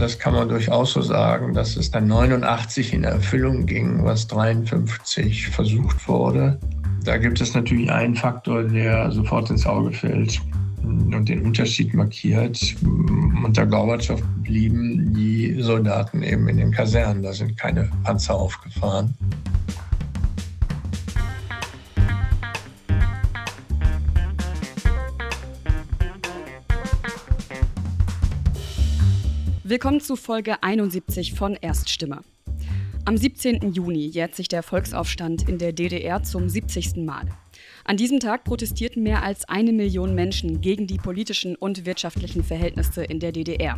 das kann man durchaus so sagen, dass es dann 89 in Erfüllung ging, was 53 versucht wurde. Da gibt es natürlich einen Faktor, der sofort ins Auge fällt und den Unterschied markiert. Unter Gorbatschow blieben die Soldaten eben in den Kasernen. Da sind keine Panzer aufgefahren. Willkommen zu Folge 71 von Erststimme. Am 17. Juni jährt sich der Volksaufstand in der DDR zum 70. Mal. An diesem Tag protestierten mehr als eine Million Menschen gegen die politischen und wirtschaftlichen Verhältnisse in der DDR.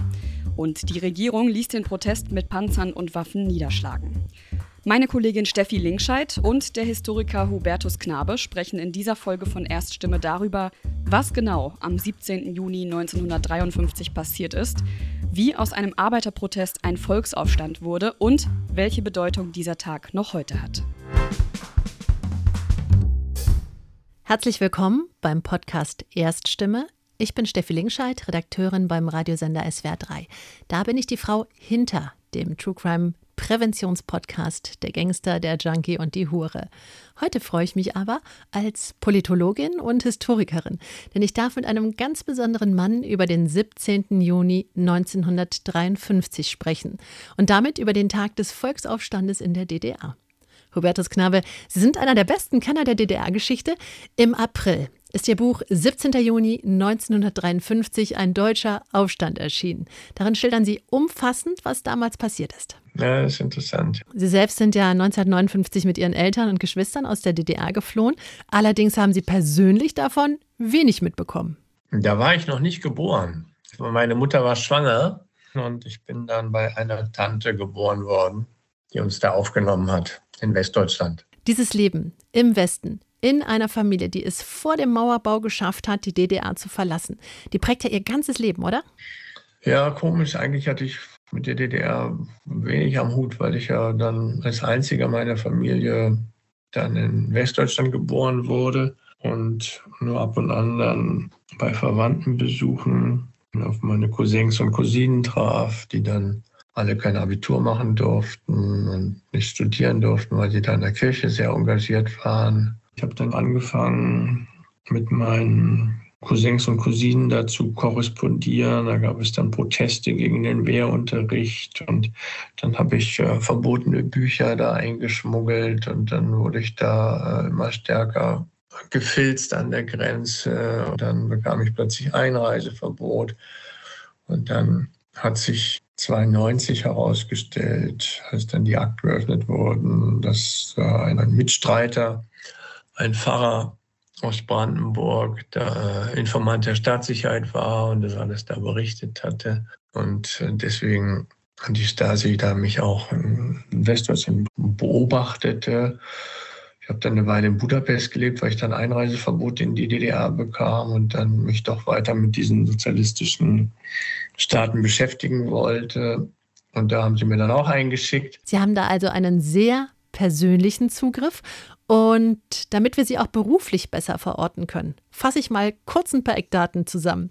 Und die Regierung ließ den Protest mit Panzern und Waffen niederschlagen. Meine Kollegin Steffi Linkscheid und der Historiker Hubertus Knabe sprechen in dieser Folge von Erststimme darüber, was genau am 17. Juni 1953 passiert ist, wie aus einem Arbeiterprotest ein Volksaufstand wurde und welche Bedeutung dieser Tag noch heute hat. Herzlich willkommen beim Podcast Erststimme. Ich bin Steffi Linkscheid, Redakteurin beim Radiosender SWR 3. Da bin ich die Frau hinter dem True Crime Präventionspodcast Der Gangster, der Junkie und die Hure. Heute freue ich mich aber als Politologin und Historikerin, denn ich darf mit einem ganz besonderen Mann über den 17. Juni 1953 sprechen und damit über den Tag des Volksaufstandes in der DDR. Hubertus Knabe, Sie sind einer der besten Kenner der DDR-Geschichte. Im April ist Ihr Buch 17. Juni 1953 ein deutscher Aufstand erschienen. Darin schildern Sie umfassend, was damals passiert ist. Ja, das ist interessant. Sie selbst sind ja 1959 mit Ihren Eltern und Geschwistern aus der DDR geflohen. Allerdings haben Sie persönlich davon wenig mitbekommen. Da war ich noch nicht geboren. Meine Mutter war schwanger und ich bin dann bei einer Tante geboren worden, die uns da aufgenommen hat in Westdeutschland. Dieses Leben im Westen, in einer Familie, die es vor dem Mauerbau geschafft hat, die DDR zu verlassen. Die prägt ja ihr ganzes Leben, oder? Ja, komisch. Eigentlich hatte ich mit der DDR wenig am Hut, weil ich ja dann als einziger meiner Familie dann in Westdeutschland geboren wurde und nur ab und an dann bei Verwandtenbesuchen auf meine Cousins und Cousinen traf, die dann alle kein Abitur machen durften und nicht studieren durften, weil sie da in der Kirche sehr engagiert waren. Ich habe dann angefangen mit meinen Cousins und Cousinen dazu korrespondieren. Da gab es dann Proteste gegen den Wehrunterricht und dann habe ich äh, verbotene Bücher da eingeschmuggelt und dann wurde ich da äh, immer stärker gefilzt an der Grenze und dann bekam ich plötzlich Einreiseverbot und dann hat sich 92 herausgestellt, als dann die Akten geöffnet wurden, dass äh, ein Mitstreiter, ein Pfarrer aus Brandenburg, der Informant der Staatssicherheit war und das alles da berichtet hatte. Und äh, deswegen hat die Stasi da mich auch in Westdeutschland beobachtete. Ich habe dann eine Weile in Budapest gelebt, weil ich dann Einreiseverbot in die DDR bekam und dann mich doch weiter mit diesen sozialistischen Staaten beschäftigen wollte. Und da haben sie mir dann auch eingeschickt. Sie haben da also einen sehr persönlichen Zugriff und damit wir sie auch beruflich besser verorten können, fasse ich mal kurz ein paar Eckdaten zusammen.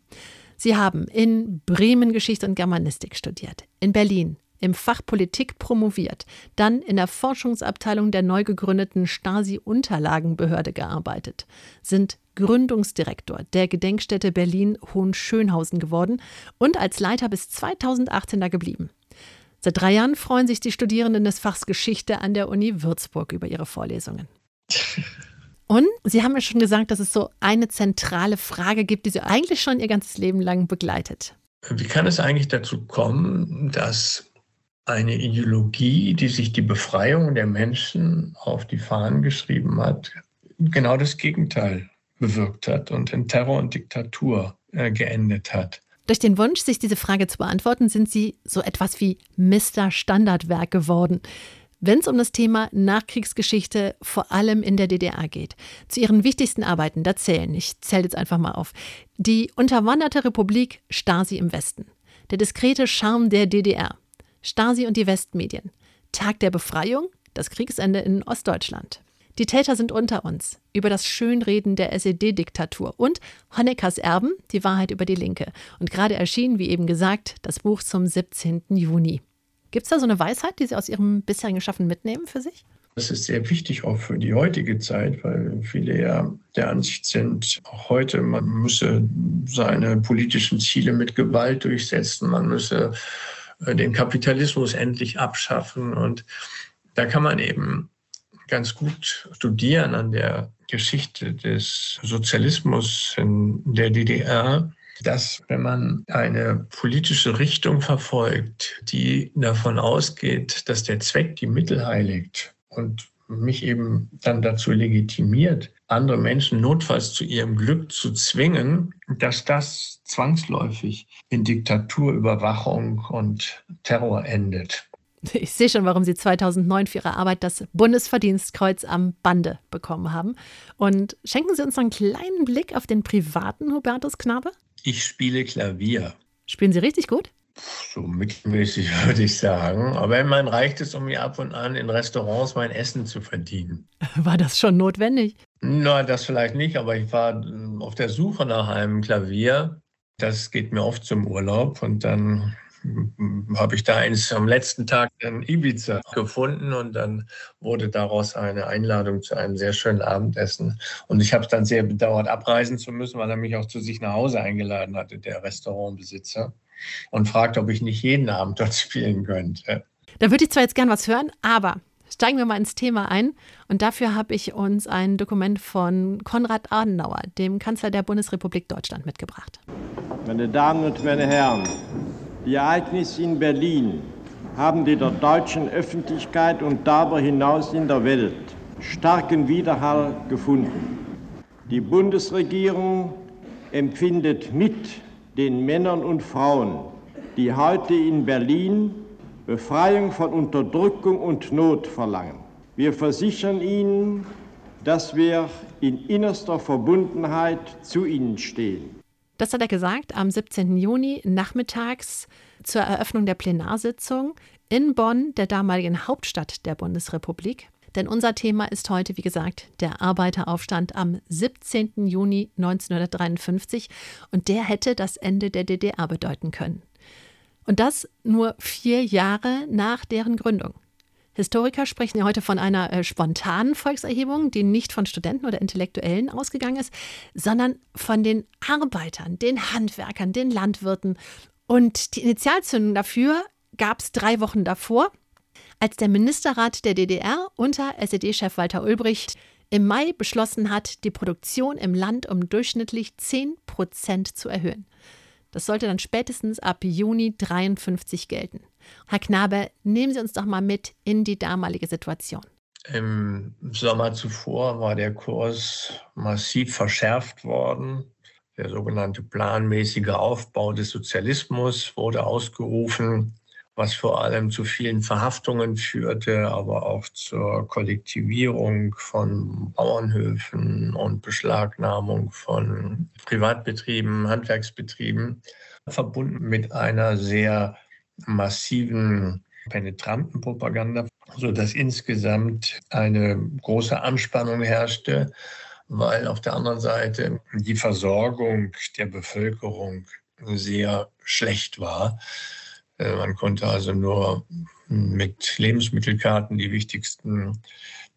Sie haben in Bremen Geschichte und Germanistik studiert, in Berlin im Fach Politik promoviert, dann in der Forschungsabteilung der neu gegründeten Stasi-Unterlagenbehörde gearbeitet, sind Gründungsdirektor der Gedenkstätte Berlin-Hohenschönhausen geworden und als Leiter bis 2018 da geblieben. Seit drei Jahren freuen sich die Studierenden des Fachs Geschichte an der Uni Würzburg über ihre Vorlesungen. Und Sie haben ja schon gesagt, dass es so eine zentrale Frage gibt, die Sie eigentlich schon Ihr ganzes Leben lang begleitet. Wie kann es eigentlich dazu kommen, dass eine Ideologie, die sich die Befreiung der Menschen auf die Fahnen geschrieben hat, genau das Gegenteil bewirkt hat und in Terror und Diktatur äh, geendet hat? Durch den Wunsch, sich diese Frage zu beantworten, sind Sie so etwas wie Mr. Standardwerk geworden wenn es um das Thema Nachkriegsgeschichte vor allem in der DDR geht. Zu ihren wichtigsten Arbeiten, da zählen, ich zähle jetzt einfach mal auf, die Unterwanderte Republik Stasi im Westen, der diskrete Charme der DDR, Stasi und die Westmedien, Tag der Befreiung, das Kriegsende in Ostdeutschland. Die Täter sind unter uns. Über das Schönreden der SED-Diktatur und Honeckers Erben, die Wahrheit über die Linke. Und gerade erschien, wie eben gesagt, das Buch zum 17. Juni. Gibt es da so eine Weisheit, die Sie aus Ihrem bisherigen Schaffen mitnehmen für sich? Das ist sehr wichtig auch für die heutige Zeit, weil viele ja der Ansicht sind, auch heute, man müsse seine politischen Ziele mit Gewalt durchsetzen, man müsse äh, den Kapitalismus endlich abschaffen. Und da kann man eben ganz gut studieren an der Geschichte des Sozialismus in der DDR, dass wenn man eine politische Richtung verfolgt, die davon ausgeht, dass der Zweck die Mittel heiligt, und mich eben dann dazu legitimiert, andere Menschen notfalls zu ihrem Glück zu zwingen, dass das zwangsläufig in Diktatur, Überwachung und Terror endet. Ich sehe schon, warum Sie 2009 für Ihre Arbeit das Bundesverdienstkreuz am Bande bekommen haben. Und schenken Sie uns noch einen kleinen Blick auf den privaten Hubertus Knabe? Ich spiele Klavier. Spielen Sie richtig gut? So mittelmäßig würde ich sagen. Aber immerhin reicht es, um mir ab und an in Restaurants mein Essen zu verdienen. War das schon notwendig? Na, das vielleicht nicht, aber ich war auf der Suche nach einem Klavier. Das geht mir oft zum Urlaub und dann habe ich da eins am letzten Tag in Ibiza gefunden und dann wurde daraus eine Einladung zu einem sehr schönen Abendessen. Und ich habe es dann sehr bedauert, abreisen zu müssen, weil er mich auch zu sich nach Hause eingeladen hatte, der Restaurantbesitzer und fragt, ob ich nicht jeden Abend dort spielen könnte. Da würde ich zwar jetzt gern was hören, aber steigen wir mal ins Thema ein. Und dafür habe ich uns ein Dokument von Konrad Adenauer, dem Kanzler der Bundesrepublik Deutschland, mitgebracht. Meine Damen und meine Herren, die Ereignisse in Berlin haben in der deutschen Öffentlichkeit und darüber hinaus in der Welt starken Widerhall gefunden. Die Bundesregierung empfindet mit den Männern und Frauen, die heute in Berlin Befreiung von Unterdrückung und Not verlangen. Wir versichern Ihnen, dass wir in innerster Verbundenheit zu Ihnen stehen. Das hat er gesagt am 17. Juni nachmittags zur Eröffnung der Plenarsitzung in Bonn, der damaligen Hauptstadt der Bundesrepublik. Denn unser Thema ist heute, wie gesagt, der Arbeiteraufstand am 17. Juni 1953 und der hätte das Ende der DDR bedeuten können. Und das nur vier Jahre nach deren Gründung. Historiker sprechen ja heute von einer äh, spontanen Volkserhebung, die nicht von Studenten oder Intellektuellen ausgegangen ist, sondern von den Arbeitern, den Handwerkern, den Landwirten. Und die Initialzündung dafür gab es drei Wochen davor, als der Ministerrat der DDR unter SED-Chef Walter Ulbricht im Mai beschlossen hat, die Produktion im Land um durchschnittlich 10 Prozent zu erhöhen. Das sollte dann spätestens ab Juni 53 gelten. Herr Knabe, nehmen Sie uns doch mal mit in die damalige Situation. Im Sommer zuvor war der Kurs massiv verschärft worden. Der sogenannte planmäßige Aufbau des Sozialismus wurde ausgerufen was vor allem zu vielen Verhaftungen führte, aber auch zur Kollektivierung von Bauernhöfen und Beschlagnahmung von Privatbetrieben, Handwerksbetrieben, verbunden mit einer sehr massiven penetranten Propaganda, sodass insgesamt eine große Anspannung herrschte, weil auf der anderen Seite die Versorgung der Bevölkerung sehr schlecht war. Äh, man konnte also nur mit Lebensmittelkarten die wichtigsten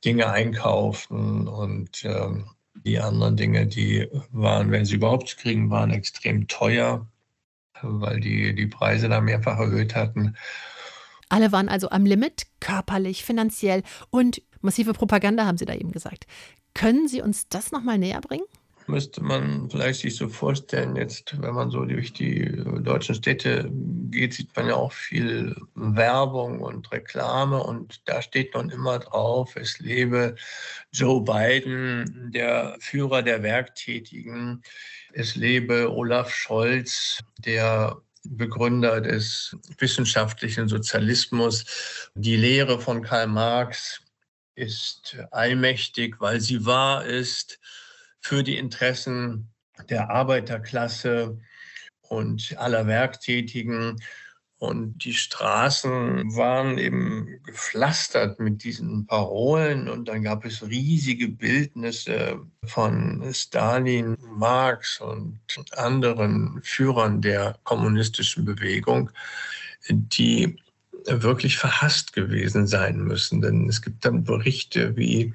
Dinge einkaufen und ähm, die anderen Dinge, die waren, wenn sie überhaupt zu kriegen waren, extrem teuer, weil die die Preise da mehrfach erhöht hatten. Alle waren also am Limit, körperlich, finanziell und massive Propaganda, haben Sie da eben gesagt. Können Sie uns das nochmal näher bringen? müsste man vielleicht sich so vorstellen, jetzt, wenn man so durch die deutschen Städte geht, sieht man ja auch viel Werbung und Reklame und da steht nun immer drauf, es lebe Joe Biden, der Führer der Werktätigen, es lebe Olaf Scholz, der Begründer des wissenschaftlichen Sozialismus. Die Lehre von Karl Marx ist allmächtig, weil sie wahr ist für die Interessen der Arbeiterklasse und aller Werktätigen. Und die Straßen waren eben gepflastert mit diesen Parolen und dann gab es riesige Bildnisse von Stalin, Marx und anderen Führern der kommunistischen Bewegung, die wirklich verhasst gewesen sein müssen. Denn es gibt dann Berichte, wie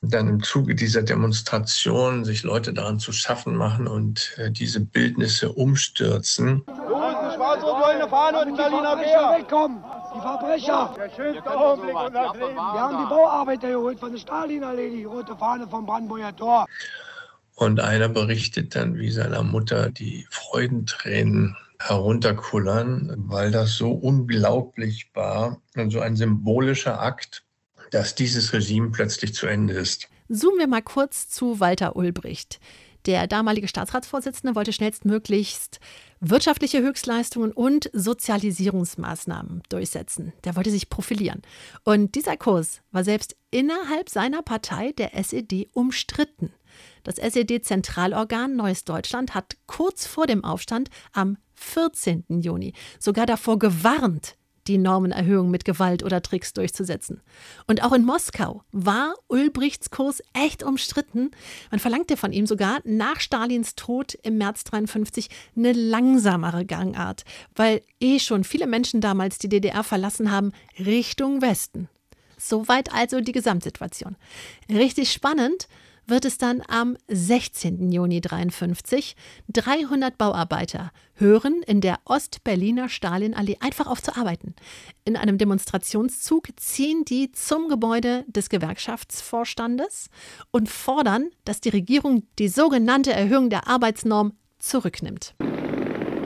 dann im Zuge dieser Demonstration sich Leute daran zu schaffen machen und äh, diese Bildnisse umstürzen. Schwarz-rot-goldene Fahne und ein Berliner Bär. Wegkommen, die Verbrecher. Der schönste Augenblick unseres Lebens. Wir haben die Bauarbeiter geholt von der Stalinallee, die rote Fahne vom Brandenburger Tor. Und einer berichtet dann, wie seiner Mutter die Freudentränen herunterkullern, weil das so unglaublich war und so ein symbolischer Akt, dass dieses Regime plötzlich zu Ende ist. Zoomen wir mal kurz zu Walter Ulbricht. Der damalige Staatsratsvorsitzende wollte schnellstmöglichst wirtschaftliche Höchstleistungen und Sozialisierungsmaßnahmen durchsetzen. Der wollte sich profilieren. Und dieser Kurs war selbst innerhalb seiner Partei, der SED, umstritten. Das SED-Zentralorgan Neues Deutschland hat kurz vor dem Aufstand am 14. Juni sogar davor gewarnt, die Normenerhöhung mit Gewalt oder Tricks durchzusetzen. Und auch in Moskau war Ulbrichts Kurs echt umstritten. Man verlangte von ihm sogar nach Stalins Tod im März 53 eine langsamere Gangart, weil eh schon viele Menschen damals die DDR verlassen haben Richtung Westen. Soweit also die Gesamtsituation. Richtig spannend wird es dann am 16. Juni 53 300 Bauarbeiter hören in der Ostberliner Stalinallee einfach auf zu arbeiten. In einem Demonstrationszug ziehen die zum Gebäude des Gewerkschaftsvorstandes und fordern, dass die Regierung die sogenannte Erhöhung der Arbeitsnorm zurücknimmt.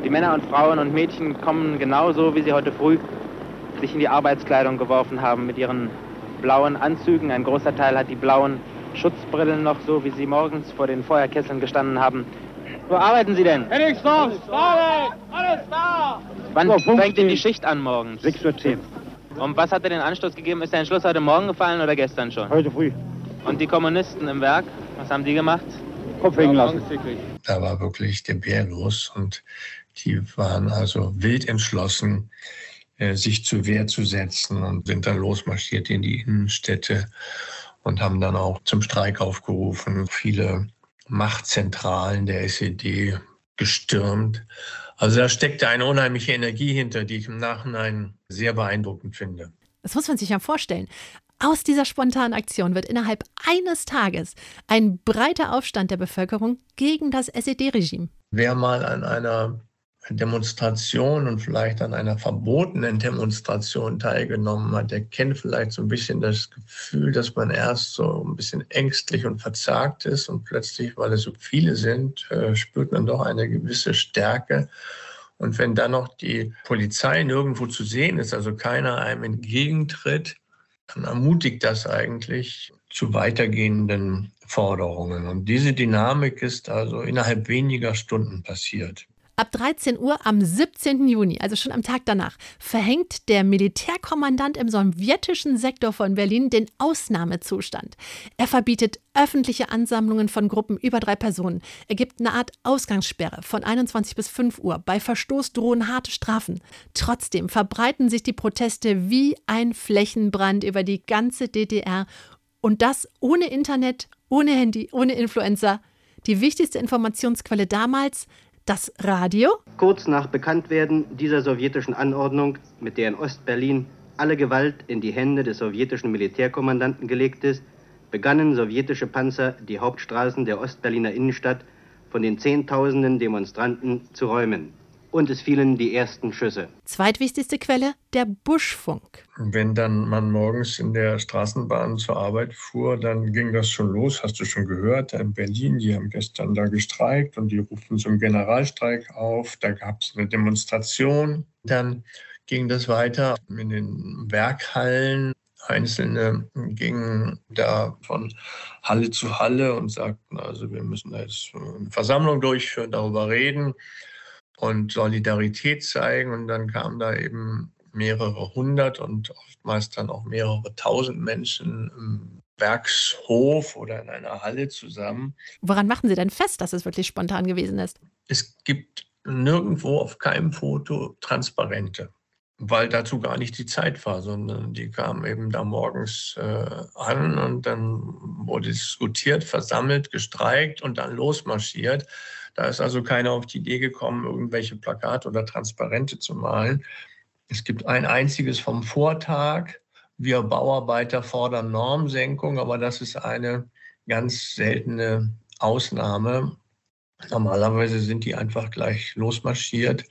Die Männer und Frauen und Mädchen kommen genauso, wie sie heute früh sich in die Arbeitskleidung geworfen haben mit ihren blauen Anzügen. Ein großer Teil hat die blauen Schutzbrillen noch, so wie Sie morgens vor den Feuerkesseln gestanden haben. Wo arbeiten Sie denn? Henningsdorf, Arbeit, alles da! Wann fängt denn die Schicht an morgens? 6.10 Uhr. Und was hat dir den Anstoß gegeben? Ist der Entschluss heute Morgen gefallen oder gestern schon? Heute früh. Und die Kommunisten im Werk, was haben die gemacht? Kopf hängen lassen. Da war wirklich der Bär los und die waren also wild entschlossen, äh, sich zur Wehr zu setzen und sind dann losmarschiert in die Innenstädte und haben dann auch zum Streik aufgerufen, viele Machtzentralen der SED gestürmt. Also da steckte eine unheimliche Energie hinter, die ich im Nachhinein sehr beeindruckend finde. Das muss man sich ja vorstellen. Aus dieser spontanen Aktion wird innerhalb eines Tages ein breiter Aufstand der Bevölkerung gegen das SED-Regime. Wer mal an einer Demonstration und vielleicht an einer verbotenen Demonstration teilgenommen hat, der kennt vielleicht so ein bisschen das Gefühl, dass man erst so ein bisschen ängstlich und verzagt ist und plötzlich, weil es so viele sind, äh, spürt man doch eine gewisse Stärke. Und wenn dann noch die Polizei nirgendwo zu sehen ist, also keiner einem entgegentritt, dann ermutigt das eigentlich zu weitergehenden Forderungen. Und diese Dynamik ist also innerhalb weniger Stunden passiert. Ab 13 Uhr am 17. Juni, also schon am Tag danach, verhängt der Militärkommandant im sowjetischen Sektor von Berlin den Ausnahmezustand. Er verbietet öffentliche Ansammlungen von Gruppen über drei Personen. Er gibt eine Art Ausgangssperre von 21 bis 5 Uhr. Bei Verstoß drohen harte Strafen. Trotzdem verbreiten sich die Proteste wie ein Flächenbrand über die ganze DDR. Und das ohne Internet, ohne Handy, ohne Influencer. Die wichtigste Informationsquelle damals das Radio? Kurz nach Bekanntwerden dieser sowjetischen Anordnung, mit der in Ostberlin alle Gewalt in die Hände des sowjetischen Militärkommandanten gelegt ist, begannen sowjetische Panzer die Hauptstraßen der Ostberliner Innenstadt von den Zehntausenden Demonstranten zu räumen und es fielen die ersten Schüsse. Zweitwichtigste Quelle, der Buschfunk. Wenn dann man morgens in der Straßenbahn zur Arbeit fuhr, dann ging das schon los, hast du schon gehört, in Berlin, die haben gestern da gestreikt und die rufen zum Generalstreik auf, da gab es eine Demonstration. Dann ging das weiter in den Werkhallen. Einzelne gingen da von Halle zu Halle und sagten, also wir müssen jetzt eine Versammlung durchführen, darüber reden und Solidarität zeigen. Und dann kamen da eben mehrere hundert und oftmals dann auch mehrere tausend Menschen im Werkshof oder in einer Halle zusammen. Woran machen Sie denn fest, dass es wirklich spontan gewesen ist? Es gibt nirgendwo auf keinem Foto Transparente. weil dazu gar nicht die Zeit war, sondern die kamen eben da morgens äh, an und dann wurde diskutiert, versammelt, gestreikt und dann losmarschiert. Da ist also keiner auf die Idee gekommen, irgendwelche Plakate oder Transparente zu malen. Es gibt ein einziges vom Vortag. Wir Bauarbeiter fordern Normsenkung, aber das ist eine ganz seltene Ausnahme. Normalerweise sind die einfach gleich losmarschiert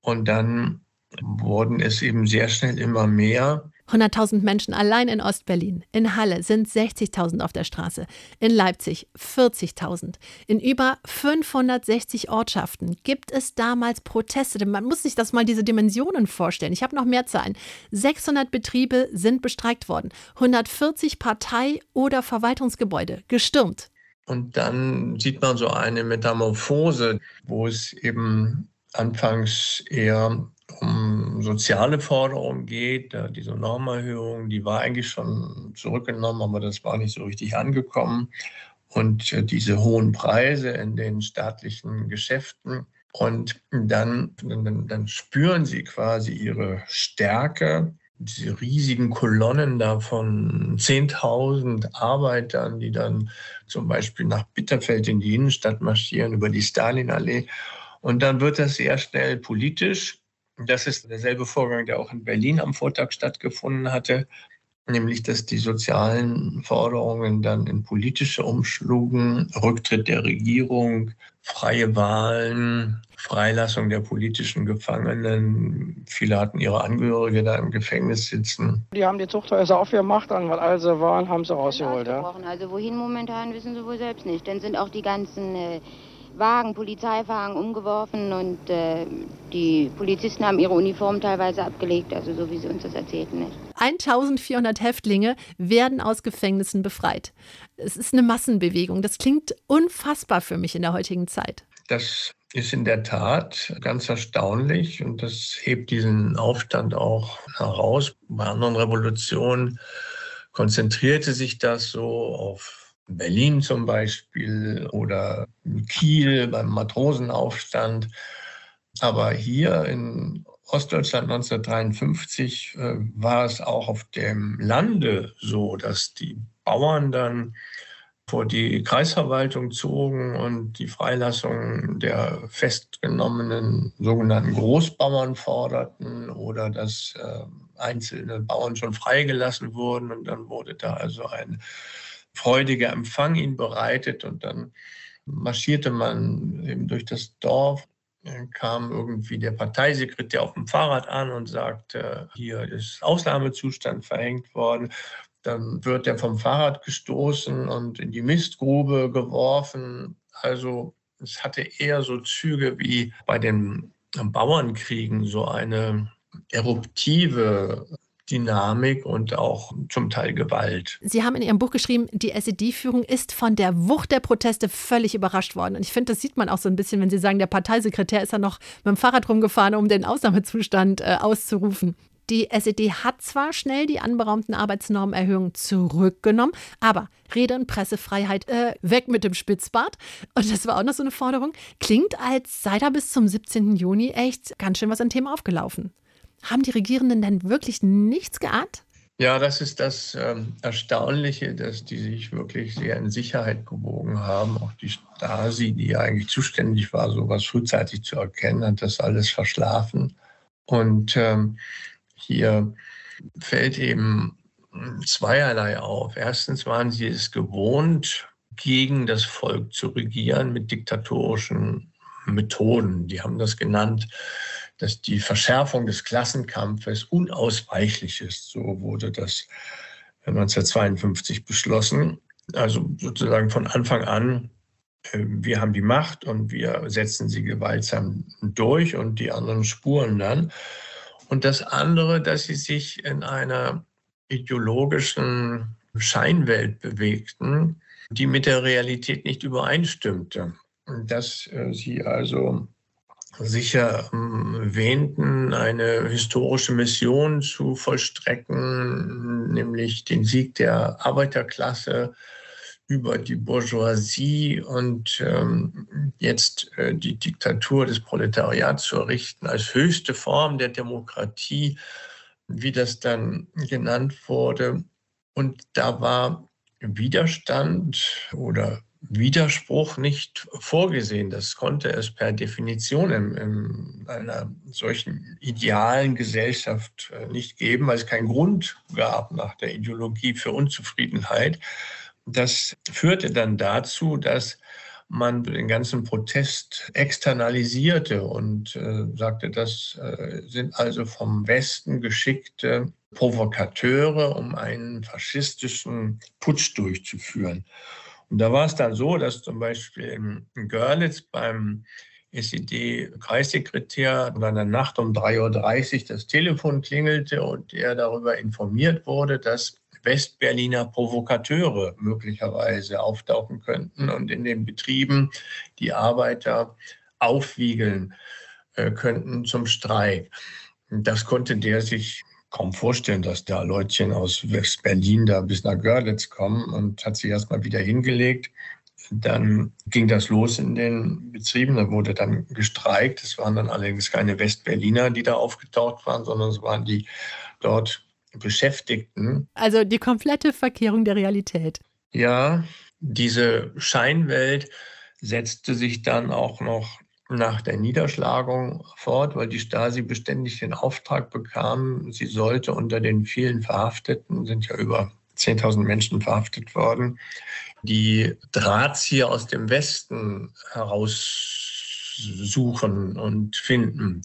und dann wurden es eben sehr schnell immer mehr. 100.000 Menschen allein in Ostberlin. In Halle sind 60.000 auf der Straße. In Leipzig 40.000. In über 560 Ortschaften gibt es damals Proteste. Man muss sich das mal diese Dimensionen vorstellen. Ich habe noch mehr Zahlen. 600 Betriebe sind bestreikt worden. 140 Partei- oder Verwaltungsgebäude gestürmt. Und dann sieht man so eine Metamorphose, wo es eben anfangs eher um soziale Forderungen geht. Diese Normerhöhung, die war eigentlich schon zurückgenommen, aber das war nicht so richtig angekommen. Und äh, diese hohen Preise in den staatlichen Geschäften. Und dann, dann, dann spüren sie quasi ihre Stärke diese riesigen Kolonnen da von 10.000 Arbeitern, die dann zum Beispiel nach Bitterfeld in die Innenstadt marschieren, über die Stalinallee. Und dann wird das sehr schnell politisch. Das ist derselbe Vorgang, der auch in Berlin am Vortag stattgefunden hatte, nämlich dass die sozialen Forderungen dann in politische umschlugen, Rücktritt der Regierung, freie Wahlen, Freilassung der politischen Gefangenen. Viele hatten ihre Angehörige da im Gefängnis sitzen. Die haben die Zuchthäuser aufgemacht, an was also waren, haben sie rausgeholt. Ja? Also wohin momentan wissen sie wohl selbst nicht. Dann sind auch die ganzen äh, Wagen, Polizeiwagen umgeworfen und äh, die Polizisten haben ihre Uniformen teilweise abgelegt, also so wie sie uns das erzählten. Nicht? 1400 Häftlinge werden aus Gefängnissen befreit. Es ist eine Massenbewegung. Das klingt unfassbar für mich in der heutigen Zeit. Das ist in der Tat ganz erstaunlich und das hebt diesen Aufstand auch heraus. Bei anderen Revolutionen konzentrierte sich das so auf Berlin zum Beispiel oder Kiel beim Matrosenaufstand. Aber hier in Ostdeutschland 1953 äh, war es auch auf dem Lande so, dass die Bauern dann vor die Kreisverwaltung zogen und die Freilassung der festgenommenen sogenannten Großbauern forderten oder dass äh, einzelne Bauern schon freigelassen wurden. Und dann wurde da also ein freudiger Empfang ihn bereitet und dann marschierte man eben durch das Dorf. Dann kam irgendwie der Parteisekretär auf dem Fahrrad an und sagte, hier ist Ausnahmezustand verhängt worden. Dann wird er vom Fahrrad gestoßen und in die Mistgrube geworfen. Also es hatte eher so Züge wie bei den Bauernkriegen, so eine eruptive Dynamik und auch zum Teil Gewalt. Sie haben in Ihrem Buch geschrieben, die SED-Führung ist von der Wucht der Proteste völlig überrascht worden. Und ich finde, das sieht man auch so ein bisschen, wenn Sie sagen, der Parteisekretär ist ja noch mit dem Fahrrad rumgefahren, um den Ausnahmezustand äh, auszurufen. Die SED hat zwar schnell die anberaumten Arbeitsnormenerhöhungen zurückgenommen, aber Rede- und Pressefreiheit äh, weg mit dem Spitzbart. Und das war auch noch so eine Forderung. Klingt, als sei da bis zum 17. Juni echt ganz schön was an Themen aufgelaufen. Haben die Regierenden denn wirklich nichts geahnt? Ja, das ist das ähm, Erstaunliche, dass die sich wirklich sehr in Sicherheit gewogen haben. Auch die Stasi, die ja eigentlich zuständig war, sowas frühzeitig zu erkennen, hat das alles verschlafen. Und ähm, hier fällt eben zweierlei auf. Erstens waren sie es gewohnt, gegen das Volk zu regieren mit diktatorischen Methoden. Die haben das genannt dass die Verschärfung des Klassenkampfes unausweichlich ist. So wurde das 1952 beschlossen. Also sozusagen von Anfang an, äh, wir haben die Macht und wir setzen sie gewaltsam durch und die anderen spuren dann. Und das andere, dass sie sich in einer ideologischen Scheinwelt bewegten, die mit der Realität nicht übereinstimmte. Dass äh, sie also sicher ähm, wähnten, eine historische Mission zu vollstrecken, nämlich den Sieg der Arbeiterklasse über die Bourgeoisie und ähm, jetzt äh, die Diktatur des Proletariats zu errichten als höchste Form der Demokratie, wie das dann genannt wurde. Und da war Widerstand oder Widerspruch nicht vorgesehen. Das konnte es per Definition in, in einer solchen idealen Gesellschaft äh, nicht geben, weil es keinen Grund gab nach der Ideologie für Unzufriedenheit. Das führte dann dazu, dass man den ganzen Protest externalisierte und äh, sagte, das äh, sind also vom Westen geschickte Provokateure, um einen faschistischen Putsch durchzuführen. Und da war es dann so, dass zum Beispiel in Görlitz beim SED-Kreissekretär in einer Nacht um 3.30 Uhr das Telefon klingelte und er darüber informiert wurde, dass Westberliner Provokateure möglicherweise auftauchen könnten und in den Betrieben die Arbeiter aufwiegeln äh, könnten zum Streik. Das konnte der sich kaum vorstellen, dass da Leutchen aus West-Berlin da bis nach Görlitz kommen und hat sich erstmal wieder hingelegt. Dann ging das los in den Betrieben, da wurde dann gestreikt. Es waren dann allerdings keine Westberliner, die da aufgetaucht waren, sondern es waren die dort Beschäftigten. Also die komplette Verkehrung der Realität. Ja, diese Scheinwelt setzte sich dann auch noch nach der Niederschlagung fort, weil die Stasi beständig den Auftrag bekam, sie sollte unter den vielen Verhafteten, sind ja über 10.000 Menschen verhaftet worden, die Drahtzieher aus dem Westen heraussuchen und finden.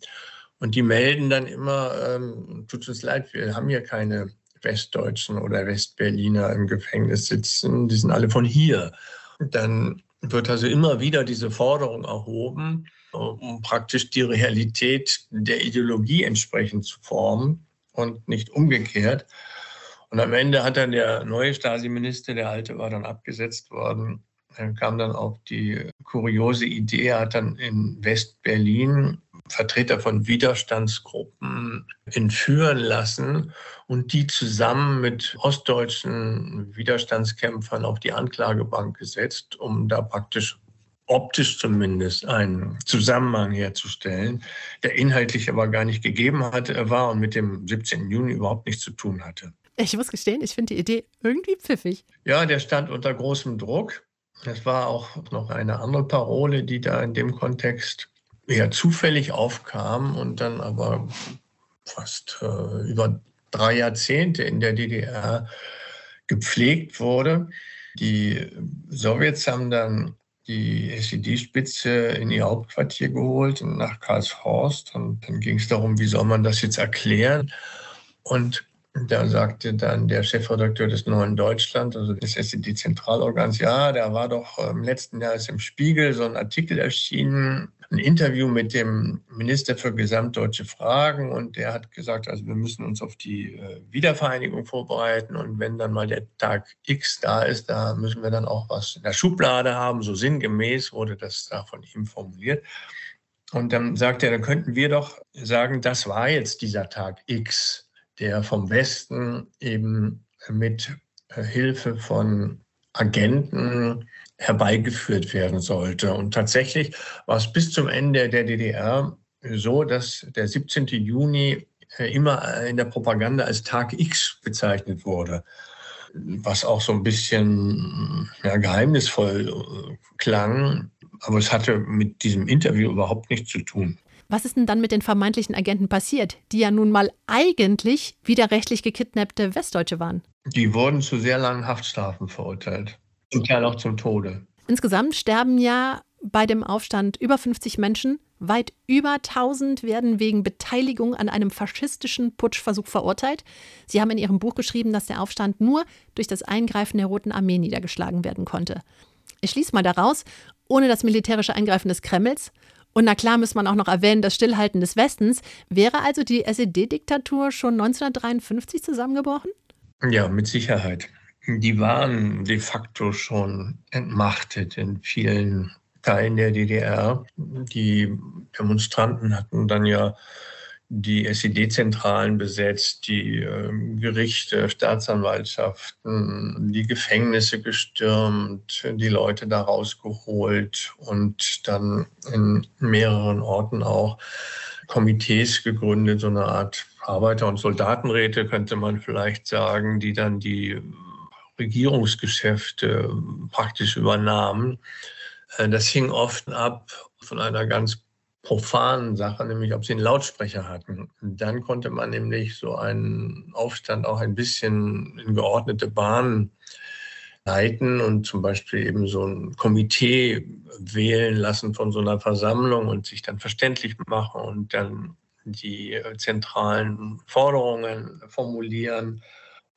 Und die melden dann immer, ähm, tut uns leid, wir haben hier keine Westdeutschen oder Westberliner im Gefängnis sitzen, die sind alle von hier. Und dann wird also immer wieder diese Forderung erhoben, um praktisch die Realität der Ideologie entsprechend zu formen und nicht umgekehrt. Und am Ende hat dann der neue Stasi-Minister, der alte war dann abgesetzt worden, kam dann auf die kuriose Idee, hat dann in West-Berlin Vertreter von Widerstandsgruppen entführen lassen und die zusammen mit ostdeutschen Widerstandskämpfern auf die Anklagebank gesetzt, um da praktisch optisch zumindest einen Zusammenhang herzustellen, der inhaltlich aber gar nicht gegeben hat, war und mit dem 17. Juni überhaupt nichts zu tun hatte. Ich muss gestehen, ich finde die Idee irgendwie pfiffig. Ja, der stand unter großem Druck. Es war auch noch eine andere Parole, die da in dem Kontext eher zufällig aufkam und dann aber fast äh, über drei Jahrzehnte in der DDR gepflegt wurde. Die Sowjets haben dann die SED-Spitze in ihr Hauptquartier geholt nach Karlshorst und dann ging es darum, wie soll man das jetzt erklären. Und da sagte dann der Chefredakteur des Neuen Deutschland, also des SED-Zentralorgans, ja, da war doch im letzten Jahr ist im Spiegel so ein Artikel erschienen, ein Interview mit dem Minister für gesamtdeutsche Fragen und der hat gesagt, also wir müssen uns auf die äh, Wiedervereinigung vorbereiten und wenn dann mal der Tag X da ist, da müssen wir dann auch was in der Schublade haben, so sinngemäß wurde das da von ihm formuliert. Und dann sagte er, dann könnten wir doch sagen, das war jetzt dieser Tag X, der vom Westen eben mit äh, Hilfe von Agenten herbeigeführt werden sollte. Und tatsächlich war es bis zum Ende der DDR so, dass der 17. Juni äh, immer in der Propaganda als Tag X bezeichnet wurde, was auch so ein bisschen ja, geheimnisvoll äh, klang. Aber es hatte mit diesem Interview überhaupt nichts zu tun. Was ist denn dann mit den vermeintlichen Agenten passiert, die ja nun mal eigentlich widerrechtlich gekidnappte Westdeutsche waren? Die wurden zu sehr langen Haftstrafen verurteilt. Zum Teil auch zum Tode. Insgesamt sterben ja bei dem Aufstand über 50 Menschen. Weit über 1000 werden wegen Beteiligung an einem faschistischen Putschversuch verurteilt. Sie haben in Ihrem Buch geschrieben, dass der Aufstand nur durch das Eingreifen der Roten Armee niedergeschlagen werden konnte. Ich schließe mal daraus, ohne das militärische Eingreifen des Kremls. Und na klar muss man auch noch erwähnen, das Stillhalten des Westens. Wäre also die SED-Diktatur schon 1953 zusammengebrochen? Ja, mit Sicherheit die waren de facto schon entmachtet in vielen Teilen der DDR. Die Demonstranten hatten dann ja die SED-Zentralen besetzt, die äh, Gerichte, Staatsanwaltschaften, die Gefängnisse gestürmt, die Leute da rausgeholt und dann in mehreren Orten auch Komitees gegründet, so eine Art Arbeiter- und Soldatenräte, könnte man vielleicht sagen, die dann die Regierungsgeschäfte praktisch übernahmen. Äh, das hing oft ab von einer ganz profanen Sache, nämlich ob sie einen Lautsprecher hatten. Dann konnte man nämlich so einen Aufstand auch ein bisschen in geordnete Bahnen leiten und zum Beispiel eben so ein Komitee wählen lassen von so einer Versammlung und sich dann verständlich machen und dann die zentralen Forderungen formulieren.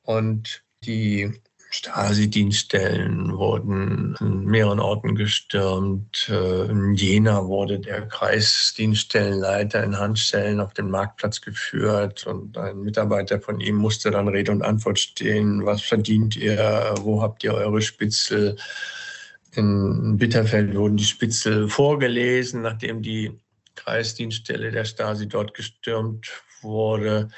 Und die Stasi-Dienststellen wurden in mehreren Orten gestürmt. Äh, in Jena wurde der Kreisdienststellenleiter in Handstellen auf den Marktplatz geführt und ein Mitarbeiter von ihm musste dann Rede und Antwort stehen. Was verdient ihr? Wo habt ihr eure Spitzel? In Bitterfeld wurden die Spitzel vorgelesen, nachdem die Kreisdienststelle der Stasi dort gestürmt wurde.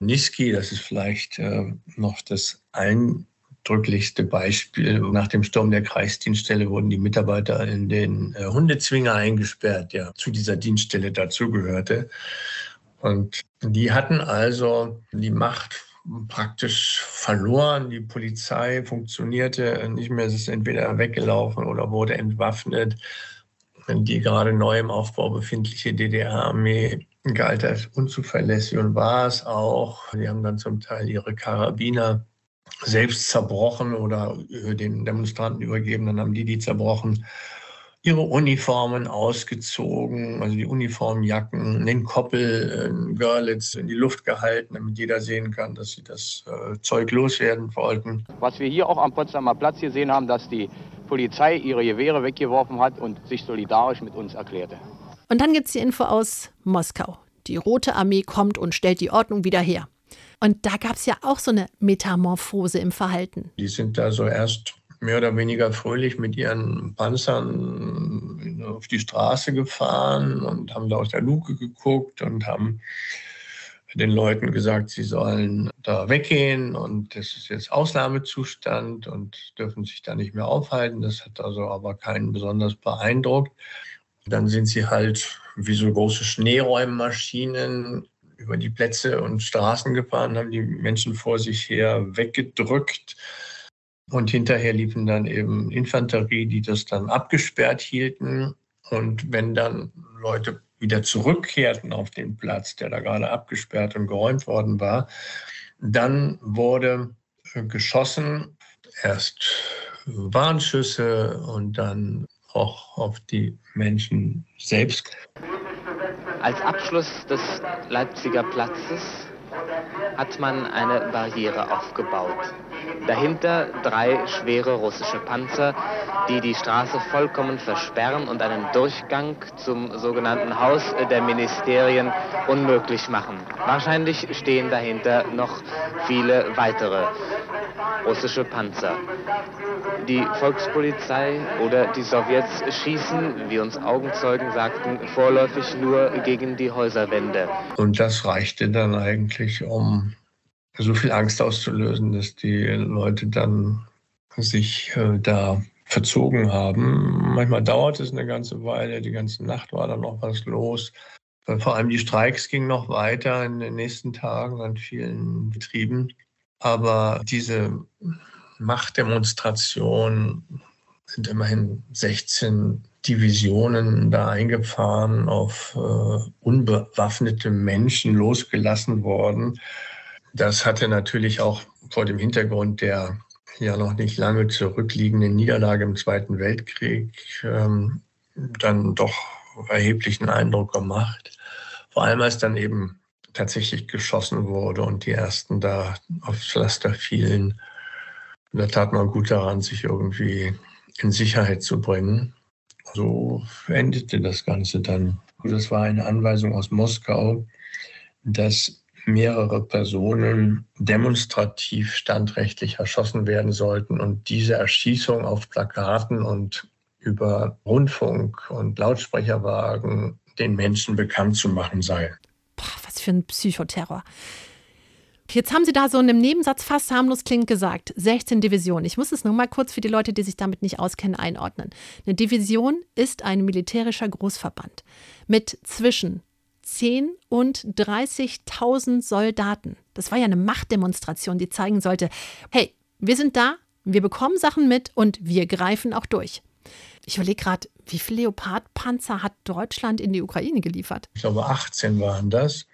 Niski, das ist vielleicht äh, noch das ein eindrücklichste Beispiel. Nach dem Sturm der Kreisdienststelle wurden die Mitarbeiter in den äh, Hundezwinger eingesperrt, der zu dieser Dienststelle dazugehörte. Und die hatten also die Macht praktisch verloren. Die Polizei funktionierte nicht mehr. Es ist entweder weggelaufen oder wurde entwaffnet. Die gerade neu im Aufbau befindliche DDR-Armee galt als unzuverlässig und war es auch. Die haben dann zum Teil ihre Karabiner selbst zerbrochen oder den Demonstranten übergeben, dann haben die die zerbrochen, ihre Uniformen ausgezogen, also die Uniformjacken, den Koppel in Görlitz in die Luft gehalten, damit jeder sehen kann, dass sie das äh, Zeug loswerden wollten. Was wir hier auch am Potsdamer Platz gesehen haben, dass die Polizei ihre Gewehre weggeworfen hat und sich solidarisch mit uns erklärte. Und dann gibt es die Info aus Moskau. Die Rote Armee kommt und stellt die Ordnung wieder her. Und da gab es ja auch so eine Metamorphose im Verhalten. Die sind da so erst mehr oder weniger fröhlich mit ihren Panzern auf die Straße gefahren und haben da aus der Luke geguckt und haben den Leuten gesagt, sie sollen da weggehen und das ist jetzt Ausnahmezustand und dürfen sich da nicht mehr aufhalten. Das hat also aber keinen besonders beeindruckt. Dann sind sie halt wie so große Schneeräummaschinen über die Plätze und Straßen gefahren, haben die Menschen vor sich her weggedrückt. Und hinterher liefen dann eben Infanterie, die das dann abgesperrt hielten. Und wenn dann Leute wieder zurückkehrten auf den Platz, der da gerade abgesperrt und geräumt worden war, dann wurde geschossen, erst Warnschüsse und dann auch auf die Menschen selbst. Als Abschluss des Leipziger Platzes hat man eine Barriere aufgebaut. Dahinter drei schwere russische Panzer, die die Straße vollkommen versperren und einen Durchgang zum sogenannten Haus der Ministerien unmöglich machen. Wahrscheinlich stehen dahinter noch viele weitere russische Panzer. Die Volkspolizei oder die Sowjets schießen, wie uns Augenzeugen sagten, vorläufig nur gegen die Häuserwände. Und das reichte dann eigentlich, um so viel Angst auszulösen, dass die Leute dann sich äh, da verzogen haben. Manchmal dauert es eine ganze Weile, die ganze Nacht war dann noch was los. Vor allem die Streiks gingen noch weiter in den nächsten Tagen an vielen Betrieben. Aber diese Machtdemonstration sind immerhin 16 Divisionen da eingefahren, auf äh, unbewaffnete Menschen losgelassen worden. Das hatte natürlich auch vor dem Hintergrund der ja noch nicht lange zurückliegenden Niederlage im Zweiten Weltkrieg ähm, dann doch erheblichen Eindruck gemacht. Vor allem als dann eben tatsächlich geschossen wurde und die ersten da aufs Pflaster fielen. Und da tat man gut daran, sich irgendwie in Sicherheit zu bringen. So endete das Ganze dann. Das war eine Anweisung aus Moskau, dass mehrere Personen demonstrativ standrechtlich erschossen werden sollten und diese Erschießung auf Plakaten und über Rundfunk und Lautsprecherwagen den Menschen bekannt zu machen sei. Boah, was für ein Psychoterror. Jetzt haben Sie da so in einem Nebensatz fast harmlos klingend gesagt, 16 Divisionen. Ich muss es nur mal kurz für die Leute, die sich damit nicht auskennen, einordnen. Eine Division ist ein militärischer Großverband mit zwischen 10 und 30.000 Soldaten. Das war ja eine Machtdemonstration, die zeigen sollte, hey, wir sind da, wir bekommen Sachen mit und wir greifen auch durch. Ich überlege gerade, wie viele Leopardpanzer hat Deutschland in die Ukraine geliefert? Ich glaube, 18 waren das.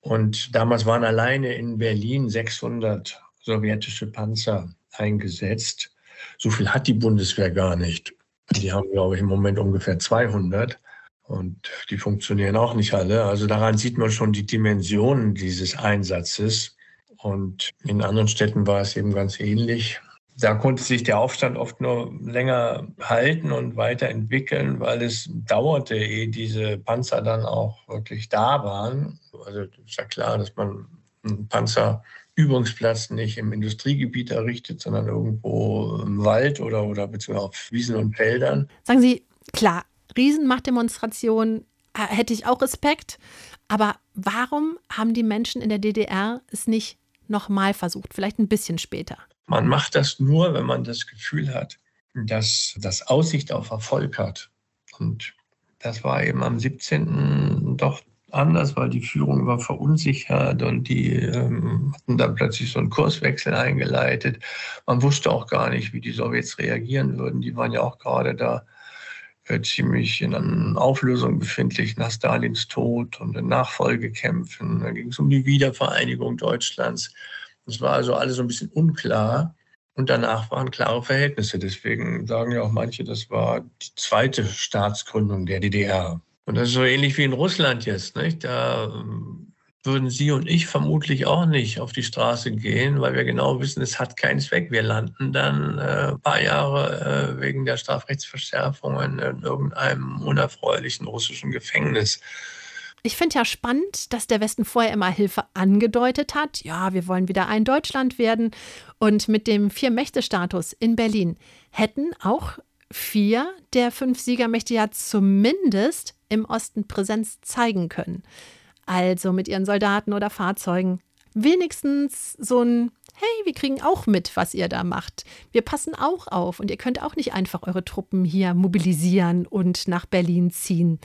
Und damals waren alleine in Berlin 600 sowjetische Panzer eingesetzt. So viel hat die Bundeswehr gar nicht. Die haben, glaube ich, im Moment ungefähr 200. Und die funktionieren auch nicht alle. Also daran sieht man schon die Dimensionen dieses Einsatzes. Und in anderen Städten war es eben ganz ähnlich da konnte sich der Aufstand oft nur länger halten und weiterentwickeln, weil es dauerte, ehe diese Panzer dann auch wirklich da waren. Also ist ja klar, dass man einen Panzerübungsplatz nicht im Industriegebiet errichtet, sondern irgendwo im Wald oder, oder beziehungsweise auf Wiesen und Feldern. Sagen Sie, klar, Riesenmachtdemonstration äh, hätte ich auch Respekt, aber warum haben die Menschen in der DDR es nicht nochmal versucht, vielleicht ein bisschen später? Man macht das nur, wenn man das Gefühl hat, dass das Aussicht auf Erfolg hat. Und das war eben am 17. doch anders, weil die Führung war verunsichert und die ähm, hatten dann plötzlich so einen Kurswechsel eingeleitet. Man wusste auch gar nicht, wie die Sowjets reagieren würden. Die waren ja auch gerade da äh, ziemlich in einer Auflösung befindlich nach Stalins Tod und in Nachfolgekämpfen. Da ging es um die Wiedervereinigung Deutschlands. Es war also alles so ein bisschen unklar. Und danach waren klare Verhältnisse. Deswegen sagen ja auch manche, das war die zweite Staatsgründung der DDR. Und das ist so ähnlich wie in Russland jetzt. Nicht? Da ähm, würden Sie und ich vermutlich auch nicht auf die Straße gehen, weil wir genau wissen, es hat keinen Zweck. Wir landen dann äh, ein paar Jahre äh, wegen der Strafrechtsverschärfungen in irgendeinem unerfreulichen russischen Gefängnis. Ich finde ja spannend, dass der Westen vorher immer Hilfe angedeutet hat. Ja, wir wollen wieder ein Deutschland werden. Und mit dem Vier-Mächte-Status in Berlin hätten auch vier der fünf Siegermächte ja zumindest im Osten Präsenz zeigen können. Also mit ihren Soldaten oder Fahrzeugen. Wenigstens so ein hey, wir kriegen auch mit, was ihr da macht. Wir passen auch auf und ihr könnt auch nicht einfach eure Truppen hier mobilisieren und nach Berlin ziehen.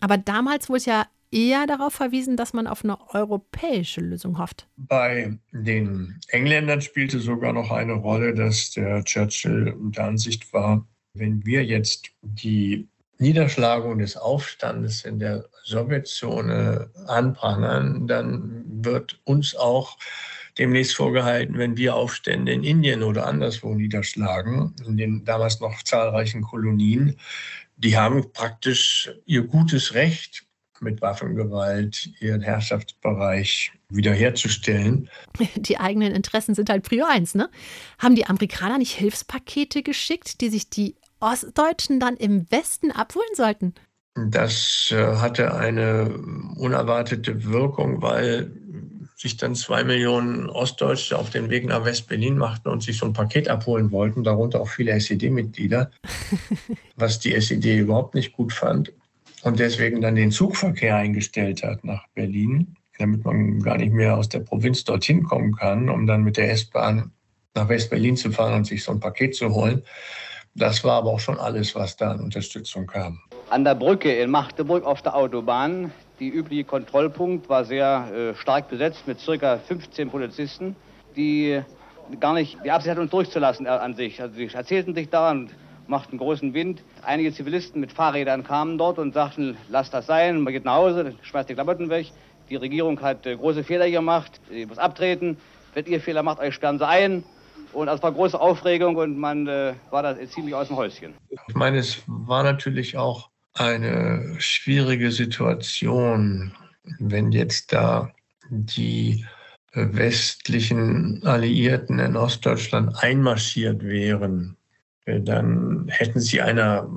Aber damals, es ja eher darauf verwiesen, dass man auf eine europäische Lösung hofft. Bei den Engländern spielte sogar noch eine Rolle, dass der Churchill der Ansicht war, wenn wir jetzt die Niederschlagung des Aufstandes in der Sowjetzone anprangern, dann wird uns auch demnächst vorgehalten, wenn wir Aufstände in Indien oder anderswo niederschlagen, in den damals noch zahlreichen Kolonien, die haben praktisch ihr gutes Recht, mit Waffengewalt ihren Herrschaftsbereich wiederherzustellen. Die eigenen Interessen sind halt Prio 1, ne? Haben die Amerikaner nicht Hilfspakete geschickt, die sich die Ostdeutschen dann im Westen abholen sollten? Das äh, hatte eine unerwartete Wirkung, weil sich dann zwei Millionen Ostdeutsche auf den Weg nach West-Berlin machten und sich so ein Paket abholen wollten, darunter auch viele SED-Mitglieder, was die SED überhaupt nicht gut fand und deswegen dann den Zugverkehr eingestellt hat nach Berlin, damit man gar nicht mehr aus der Provinz dorthin kommen kann, um dann mit der S-Bahn nach West-Berlin zu fahren und sich so ein Paket zu holen. Das war aber auch schon alles, was da an Unterstützung kam. An der Brücke in Magdeburg auf der Autobahn, die übliche Kontrollpunkt war sehr äh, stark besetzt mit ca. 15 Polizisten, die gar nicht die Absicht hatten, uns durchzulassen äh, an sich. Also sie erzählten sich da und machten großen Wind. Einige Zivilisten mit Fahrrädern kamen dort und sagten, lasst das sein, man geht nach Hause, schmeißt die Klamotten weg. Die Regierung hat äh, große Fehler gemacht, sie muss abtreten. Wenn ihr Fehler macht, euch sperren sie ein. Und das war große Aufregung und man äh, war da ziemlich aus dem Häuschen. Ich meine, es war natürlich auch eine schwierige Situation, wenn jetzt da die westlichen Alliierten in Ostdeutschland einmarschiert wären äh, dann hätten sie einer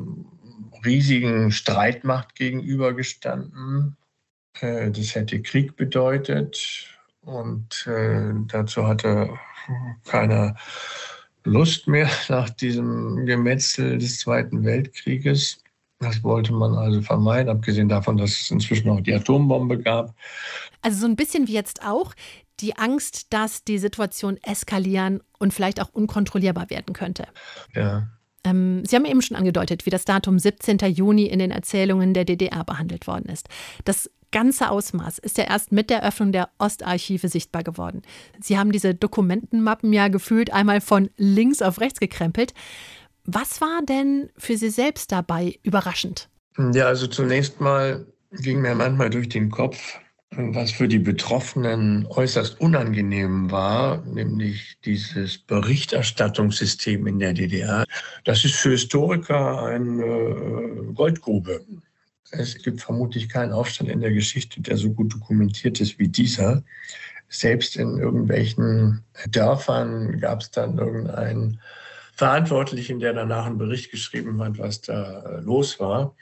riesigen Streitmacht gegenübergestanden. Äh, das hätte Krieg bedeutet und äh, dazu hatte keiner Lust mehr nach diesem Gemetzel des Zweiten Weltkrieges. Das wollte man also vermeiden, abgesehen davon, dass es inzwischen auch die Atombombe gab. Also so ein bisschen wie jetzt auch die Angst, dass die Situation eskalieren und vielleicht auch unkontrollierbar werden könnte. Ja. Ähm, Sie haben eben schon angedeutet, wie das Datum 17. Juni in den Erzählungen der DDR behandelt worden ist. Das ganze Ausmaß ist ja erst mit der Öffnung der Ostarchive sichtbar geworden. Sie haben diese Dokumentenmappen ja gefühlt einmal von links auf rechts gekrempelt. Was war denn für Sie selbst dabei überraschend? Ja, also zunächst mal ging mir manchmal durch den Kopf, was für die Betroffenen äußerst unangenehm war, nämlich dieses Berichterstattungssystem in der DDR. Das ist für Historiker eine Goldgrube. Es gibt vermutlich keinen Aufstand in der Geschichte, der so gut dokumentiert ist wie dieser. Selbst in irgendwelchen Dörfern gab es dann irgendeinen Verantwortlichen, der danach einen Bericht geschrieben hat, was da los war.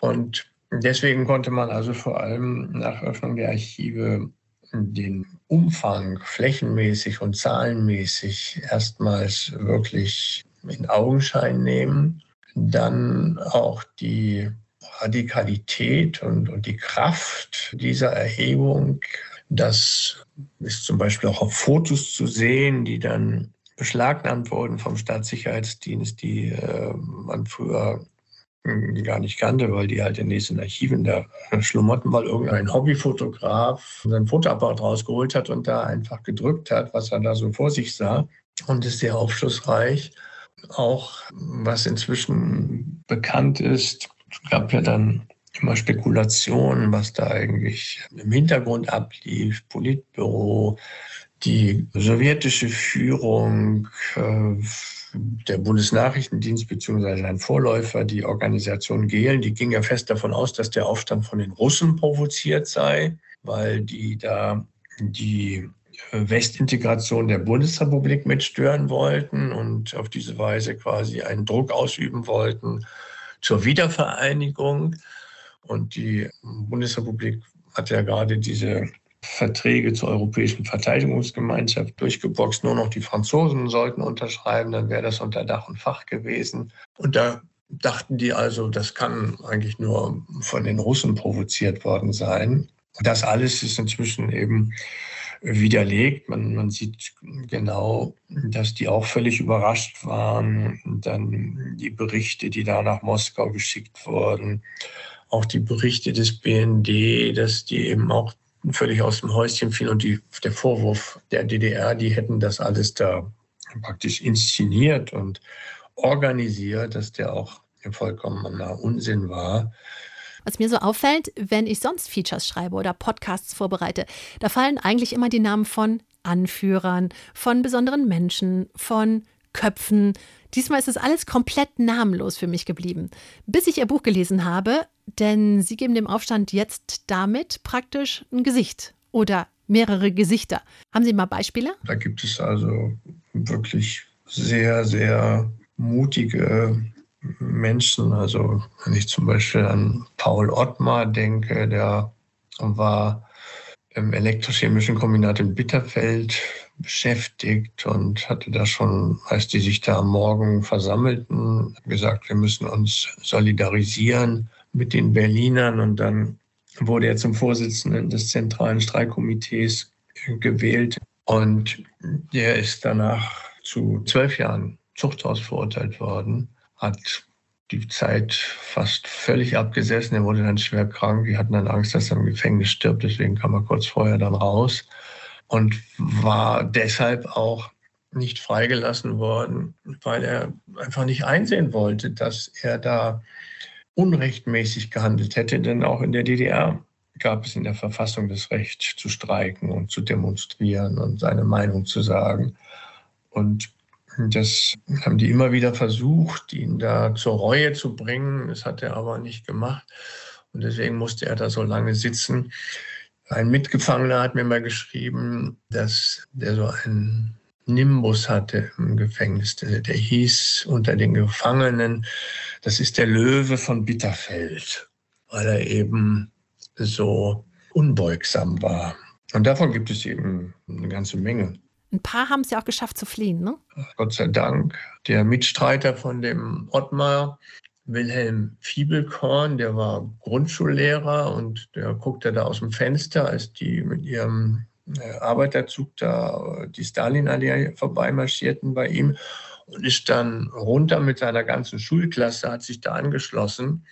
Und deswegen konnte man also vor allem nach Öffnung der Archive den Umfang flächenmäßig und zahlenmäßig erstmals wirklich in Augenschein nehmen. Dann auch die Radikalität und, und die Kraft dieser Erhebung, das ist zum Beispiel auch auf Fotos zu sehen, die dann beschlagnahmt wurden vom Staatssicherheitsdienst, die äh, man früher hm, gar nicht kannte, weil die halt in diesen Archiven da schlummerten, weil irgendein Hobbyfotograf sein Fotoapparat rausgeholt hat und da einfach gedrückt hat, was er da so vor sich sah. Und ist sehr aufschlussreich. Auch was inzwischen bekannt ist, gab ja dann immer Spekulationen, was da eigentlich im Hintergrund ablief, Politbüro, die sowjetische Führung, äh, der Bundesnachrichtendienst bzw. sein Vorläufer, die Organisation Gehlen, die ging ja fest davon aus, dass der Aufstand von den Russen provoziert sei, weil die da die Westintegration der Bundesrepublik mitstören wollten und auf diese Weise quasi einen Druck ausüben wollten zur Wiedervereinigung. Und die Bundesrepublik hat ja gerade diese Verträge zur Europäischen Verteidigungsgemeinschaft durchgeboxt. Nur noch die Franzosen sollten unterschreiben, dann wäre das unter Dach und Fach gewesen. Und da dachten die also, das kann eigentlich nur von den Russen provoziert worden sein. Das alles ist inzwischen eben widerlegt. Man, man sieht genau, dass die auch völlig überrascht waren. Und dann die Berichte, die da nach Moskau geschickt wurden, auch die Berichte des BND, dass die eben auch völlig aus dem Häuschen fielen und die, der Vorwurf der DDR, die hätten das alles da praktisch inszeniert und organisiert, dass der auch vollkommener Unsinn war. Was mir so auffällt, wenn ich sonst Features schreibe oder Podcasts vorbereite, da fallen eigentlich immer die Namen von Anführern, von besonderen Menschen, von Köpfen. Diesmal ist es alles komplett namenlos für mich geblieben, bis ich Ihr Buch gelesen habe, denn Sie geben dem Aufstand jetzt damit praktisch ein Gesicht oder mehrere Gesichter. Haben Sie mal Beispiele? Da gibt es also wirklich sehr, sehr mutige Menschen. Also wenn ich zum Beispiel an Paul Ottmar denke, der war im elektrochemischen Kombinat in Bitterfeld beschäftigt und hatte da schon, als die sich da am Morgen versammelten, gesagt, wir müssen uns solidarisieren mit den Berlinern und dann wurde er zum Vorsitzenden des zentralen Streikkomitees gewählt und der ist danach zu zwölf Jahren Zuchthaus verurteilt worden hat die Zeit fast völlig abgesessen. Er wurde dann schwer krank. Wir hatten dann Angst, dass er im Gefängnis stirbt. Deswegen kam er kurz vorher dann raus und war deshalb auch nicht freigelassen worden, weil er einfach nicht einsehen wollte, dass er da unrechtmäßig gehandelt hätte. Denn auch in der DDR gab es in der Verfassung das Recht zu streiken und zu demonstrieren und seine Meinung zu sagen. Und das haben die immer wieder versucht, ihn da zur Reue zu bringen. Das hat er aber nicht gemacht. Und deswegen musste er da so lange sitzen. Ein Mitgefangener hat mir mal geschrieben, dass der so einen Nimbus hatte im Gefängnis. Der, der hieß unter den Gefangenen, das ist der Löwe von Bitterfeld, weil er eben so unbeugsam war. Und davon gibt es eben eine ganze Menge. Ein paar haben es ja auch geschafft zu fliehen, ne? Gott sei Dank. Der Mitstreiter von dem Ottmar Wilhelm Fiebelkorn, der war Grundschullehrer und der guckte da aus dem Fenster, als die mit ihrem äh, Arbeiterzug da die Stalinallee vorbeimarschierten bei ihm und ist dann runter mit seiner ganzen Schulklasse, hat sich da angeschlossen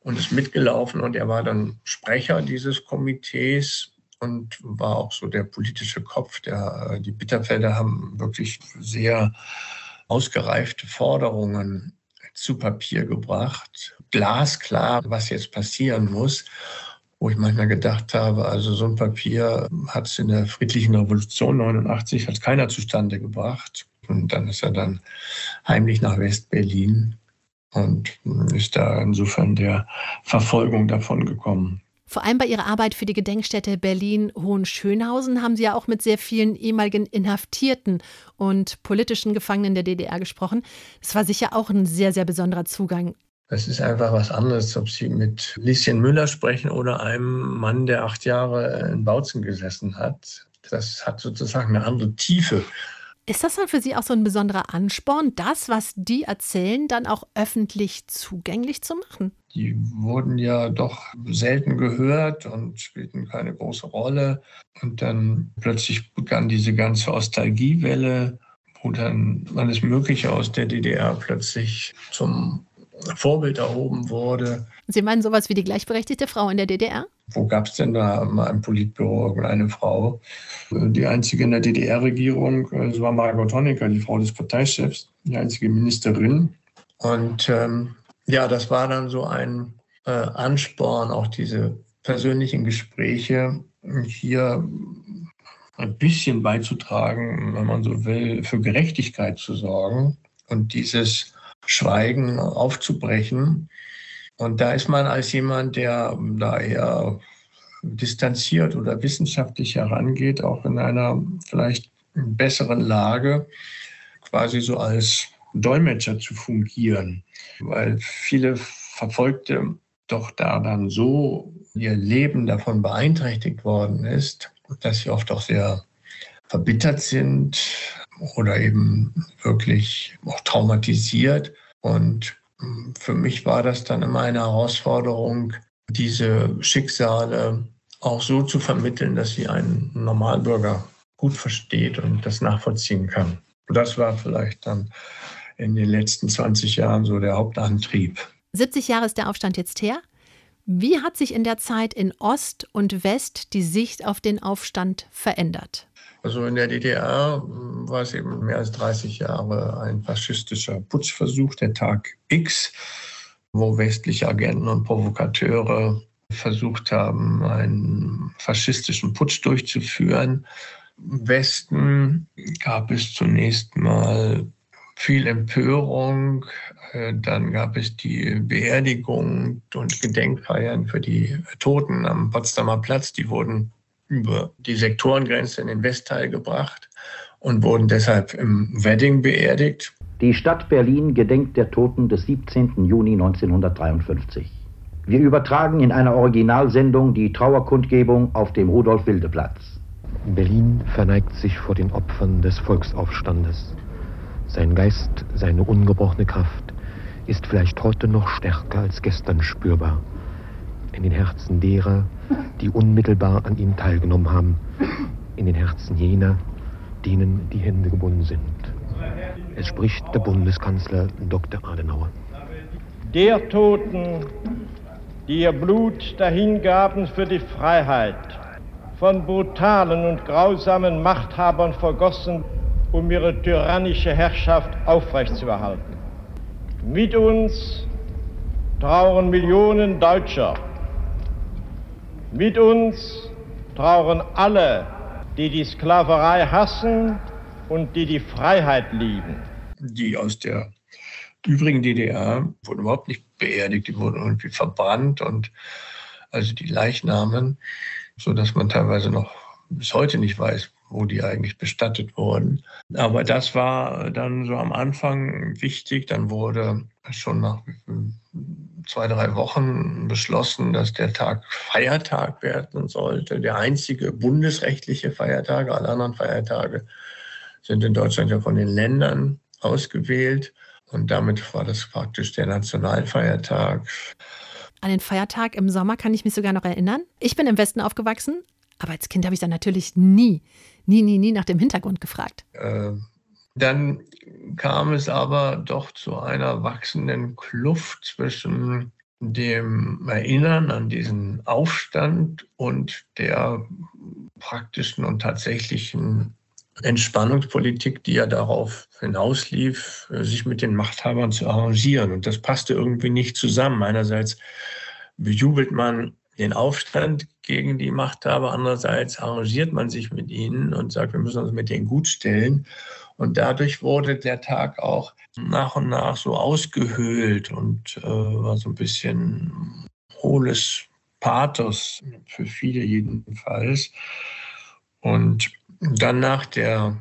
und ist mitgelaufen und er war dann Sprecher dieses Komitees und war auch so der politische Kopf. Der, äh, die Bitterfelder haben wirklich sehr ausgereifte Forderungen zu Papier gebracht. Glasklar, was jetzt passieren muss. Wo ich manchmal gedacht habe, also so ein Papier hat es in der friedlichen Revolution 89 hat keiner zustande gebracht. Und dann ist er dann heimlich nach West-Berlin und ist da insofern der Verfolgung davon gekommen. Vor allem bei Ihrer Arbeit für die Gedenkstätte Berlin-Hohenschönhausen haben Sie ja auch mit sehr vielen ehemaligen Inhaftierten und politischen Gefangenen der DDR gesprochen. Das war sicher auch ein sehr, sehr besonderer Zugang. Es ist einfach was anderes, ob Sie mit Lieschen Müller sprechen oder einem Mann, der acht Jahre in Bautzen gesessen hat. Das hat sozusagen eine andere Tiefe. Ist das dann für Sie auch so ein besonderer Ansporn, das, was die erzählen, dann auch öffentlich zugänglich zu machen? Die wurden ja doch selten gehört und spielten keine große Rolle. Und dann plötzlich begann diese ganze Nostalgiewelle, wo dann alles Mögliche aus der DDR plötzlich zum Vorbild erhoben wurde. Sie meinen sowas wie die gleichberechtigte Frau in der DDR? Wo gab es denn da mal im Politbüro eine Frau? Die einzige in der DDR-Regierung, äh, das war Margot Honecker, die Frau des Parteichefs, die einzige Ministerin. Und ähm, ja, das war dann so ein äh, Ansporn, auch diese persönlichen Gespräche hier ein bisschen beizutragen, wenn man so will, für Gerechtigkeit zu sorgen und dieses Schweigen aufzubrechen. Und da ist man als jemand, der da eher distanziert oder wissenschaftlich herangeht, auch in einer vielleicht besseren Lage, quasi so als Dolmetscher zu fungieren, weil viele Verfolgte doch da dann so ihr Leben davon beeinträchtigt worden ist, dass sie oft auch sehr verbittert sind oder eben wirklich auch traumatisiert. Und für mich war das dann immer eine Herausforderung, diese Schicksale auch so zu vermitteln, dass sie ein Normalbürger gut versteht und das nachvollziehen kann. Das war vielleicht dann in den letzten 20 Jahren so der Hauptantrieb. 70 Jahre ist der Aufstand jetzt her. Wie hat sich in der Zeit in Ost und West die Sicht auf den Aufstand verändert? Also in der DDR war es eben mehr als 30 Jahre ein faschistischer Putschversuch, der Tag X, wo westliche Agenten und Provokateure versucht haben, einen faschistischen Putsch durchzuführen. Im Westen gab es zunächst mal viel Empörung. Äh, dann gab es die Beerdigung und Gedenkfeiern für die Toten am Potsdamer Platz. Die wurden über die Sektorengrenze in den Westteil gebracht und wurden deshalb im Wedding beerdigt. Die Stadt Berlin gedenkt der Toten des 17. Juni 1953. Wir übertragen in einer Originalsendung die Trauerkundgebung auf dem Rudolf-Wilde-Platz. Berlin verneigt sich vor den Opfern des Volksaufstandes. Sein Geist, seine ungebrochene Kraft ist vielleicht heute noch stärker als gestern spürbar in den Herzen derer, die unmittelbar an ihm teilgenommen haben, in den Herzen jener, denen die Hände gebunden sind. Es spricht der Bundeskanzler Dr. Adenauer. Der Toten, die ihr Blut dahingaben für die Freiheit, von brutalen und grausamen Machthabern vergossen, um ihre tyrannische Herrschaft aufrechtzuerhalten. Mit uns trauern Millionen Deutscher, mit uns trauern alle, die die Sklaverei hassen und die die Freiheit lieben. Die aus der übrigen DDR wurden überhaupt nicht beerdigt, die wurden irgendwie verbrannt und also die Leichnamen, so dass man teilweise noch bis heute nicht weiß, wo die eigentlich bestattet wurden. Aber das war dann so am Anfang wichtig. Dann wurde schon nach zwei, drei Wochen beschlossen, dass der Tag Feiertag werden sollte. Der einzige bundesrechtliche Feiertag. Alle anderen Feiertage sind in Deutschland ja von den Ländern ausgewählt. Und damit war das praktisch der Nationalfeiertag. An den Feiertag im Sommer kann ich mich sogar noch erinnern. Ich bin im Westen aufgewachsen, aber als Kind habe ich dann natürlich nie, nie, nie, nie nach dem Hintergrund gefragt. Äh, dann kam es aber doch zu einer wachsenden Kluft zwischen dem Erinnern an diesen Aufstand und der praktischen und tatsächlichen Entspannungspolitik, die ja darauf hinauslief, sich mit den Machthabern zu arrangieren. Und das passte irgendwie nicht zusammen. Einerseits bejubelt man den Aufstand gegen die Machthaber, andererseits arrangiert man sich mit ihnen und sagt, wir müssen uns mit denen gut stellen. Und dadurch wurde der Tag auch nach und nach so ausgehöhlt und äh, war so ein bisschen hohles Pathos, für viele jedenfalls. Und dann nach der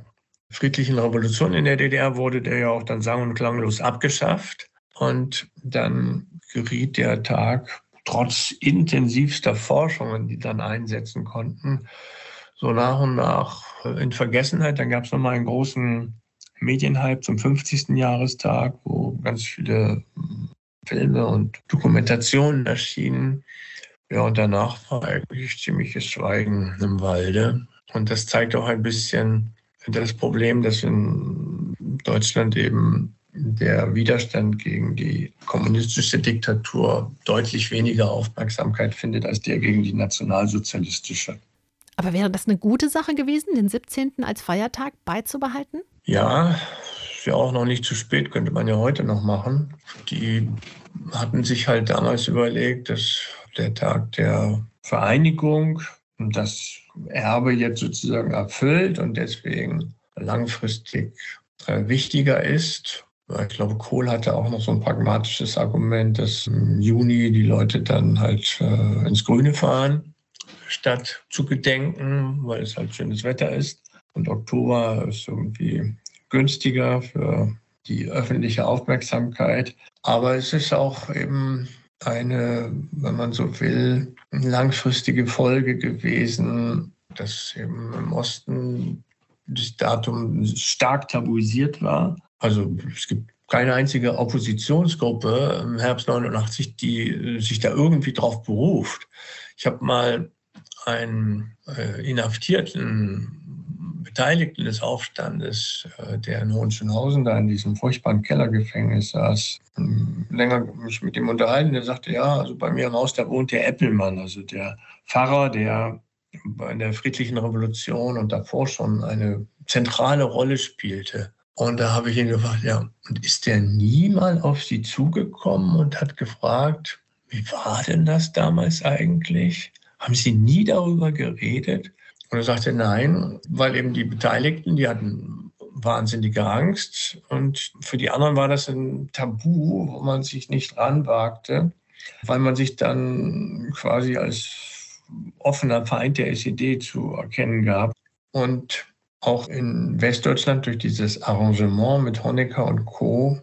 friedlichen Revolution in der DDR wurde der ja auch dann sang- und klanglos abgeschafft. Und dann geriet der Tag trotz intensivster Forschungen, die dann einsetzen konnten, so nach und nach in Vergessenheit. Dann gab es nochmal einen großen Medienhype zum 50. Jahrestag, wo ganz viele Filme und Dokumentationen erschienen. Ja, und danach war eigentlich ziemliches Schweigen im Walde. Und das zeigt auch ein bisschen das Problem, dass in Deutschland eben der Widerstand gegen die kommunistische Diktatur deutlich weniger Aufmerksamkeit findet als der gegen die nationalsozialistische. Aber wäre das eine gute Sache gewesen, den 17. als Feiertag beizubehalten? Ja, ist ja auch noch nicht zu spät, könnte man ja heute noch machen. Die hatten sich halt damals überlegt, dass der Tag der Vereinigung das Erbe jetzt sozusagen erfüllt und deswegen langfristig äh, wichtiger ist. Ich glaube, Kohl hatte auch noch so ein pragmatisches Argument, dass im Juni die Leute dann halt äh, ins Grüne fahren, statt zu gedenken, weil es halt schönes Wetter ist. Und Oktober ist irgendwie günstiger für die öffentliche Aufmerksamkeit. Aber es ist auch eben eine, wenn man so will, langfristige Folge gewesen, dass eben im Osten das Datum stark tabuisiert war. Also es gibt keine einzige Oppositionsgruppe im Herbst 89, die sich da irgendwie drauf beruft. Ich habe mal einen äh, Inhaftierten Beteiligten des Aufstandes, äh, der in Hohenschönhausen da in diesem furchtbaren Kellergefängnis saß, ähm, länger mich mit ihm unterhalten. Der sagte, ja, also bei mir im Haus, da wohnt der Eppelmann, also der Pfarrer, der in der friedlichen Revolution und davor schon eine zentrale Rolle spielte. Und da habe ich ihn gefragt, ja, und ist der nie mal auf Sie zugekommen und hat gefragt, wie war denn das damals eigentlich? Haben Sie nie darüber geredet? Und er sagte nein, weil eben die Beteiligten, die hatten wahnsinnige Angst und für die anderen war das ein Tabu, wo man sich nicht ranwagte, weil man sich dann quasi als offener Feind der SED zu erkennen gab. Und auch in Westdeutschland durch dieses Arrangement mit Honecker und Co.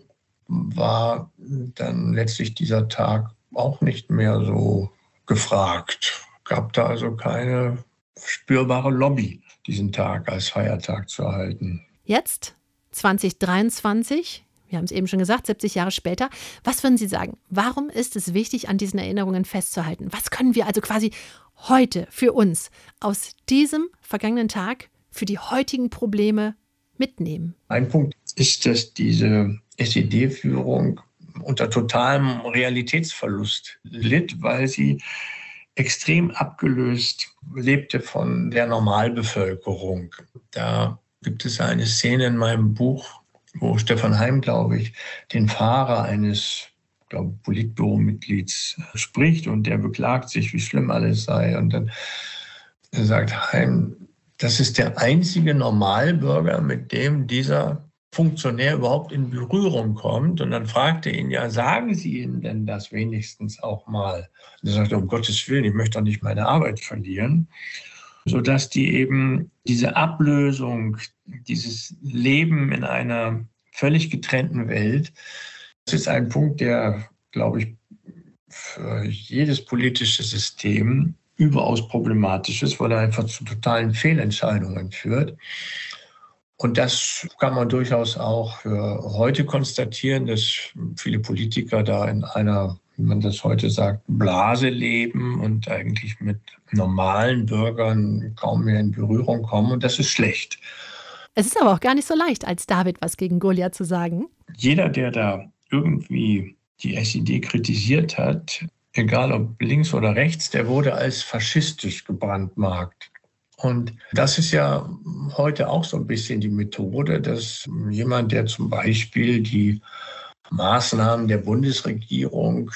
war dann letztlich dieser Tag auch nicht mehr so gefragt. Gab da also keine spürbare Lobby, diesen Tag als Feiertag zu erhalten. Jetzt, 2023, wir haben es eben schon gesagt, 70 Jahre später, was würden Sie sagen? Warum ist es wichtig, an diesen Erinnerungen festzuhalten? Was können wir also quasi heute für uns aus diesem vergangenen Tag für die heutigen Probleme mitnehmen? Ein Punkt ist, dass diese SED-Führung unter totalem Realitätsverlust litt, weil sie extrem abgelöst lebte von der Normalbevölkerung. Da gibt es eine Szene in meinem Buch, wo Stefan Heim, glaube ich, den Fahrer eines glaube Politbüro-Mitglieds spricht und der beklagt sich, wie schlimm alles sei. Und dann sagt Heim, das ist der einzige Normalbürger, mit dem dieser Funktionär überhaupt in Berührung kommt. Und dann fragte ihn, ja, sagen Sie ihm denn das wenigstens auch mal? Und er sagte, um Gottes Willen, ich möchte doch nicht meine Arbeit verlieren. Sodass die eben diese Ablösung, dieses Leben in einer völlig getrennten Welt, das ist ein Punkt, der, glaube ich, für jedes politische System überaus problematisch ist, weil er einfach zu totalen Fehlentscheidungen führt. Und das kann man durchaus auch für heute konstatieren, dass viele Politiker da in einer, wie man das heute sagt, Blase leben und eigentlich mit normalen Bürgern kaum mehr in Berührung kommen. Und das ist schlecht. Es ist aber auch gar nicht so leicht, als David was gegen Goliath zu sagen. Jeder, der da irgendwie die SED kritisiert hat, egal ob links oder rechts, der wurde als faschistisch gebrandmarkt. Und das ist ja heute auch so ein bisschen die Methode, dass jemand, der zum Beispiel die Maßnahmen der Bundesregierung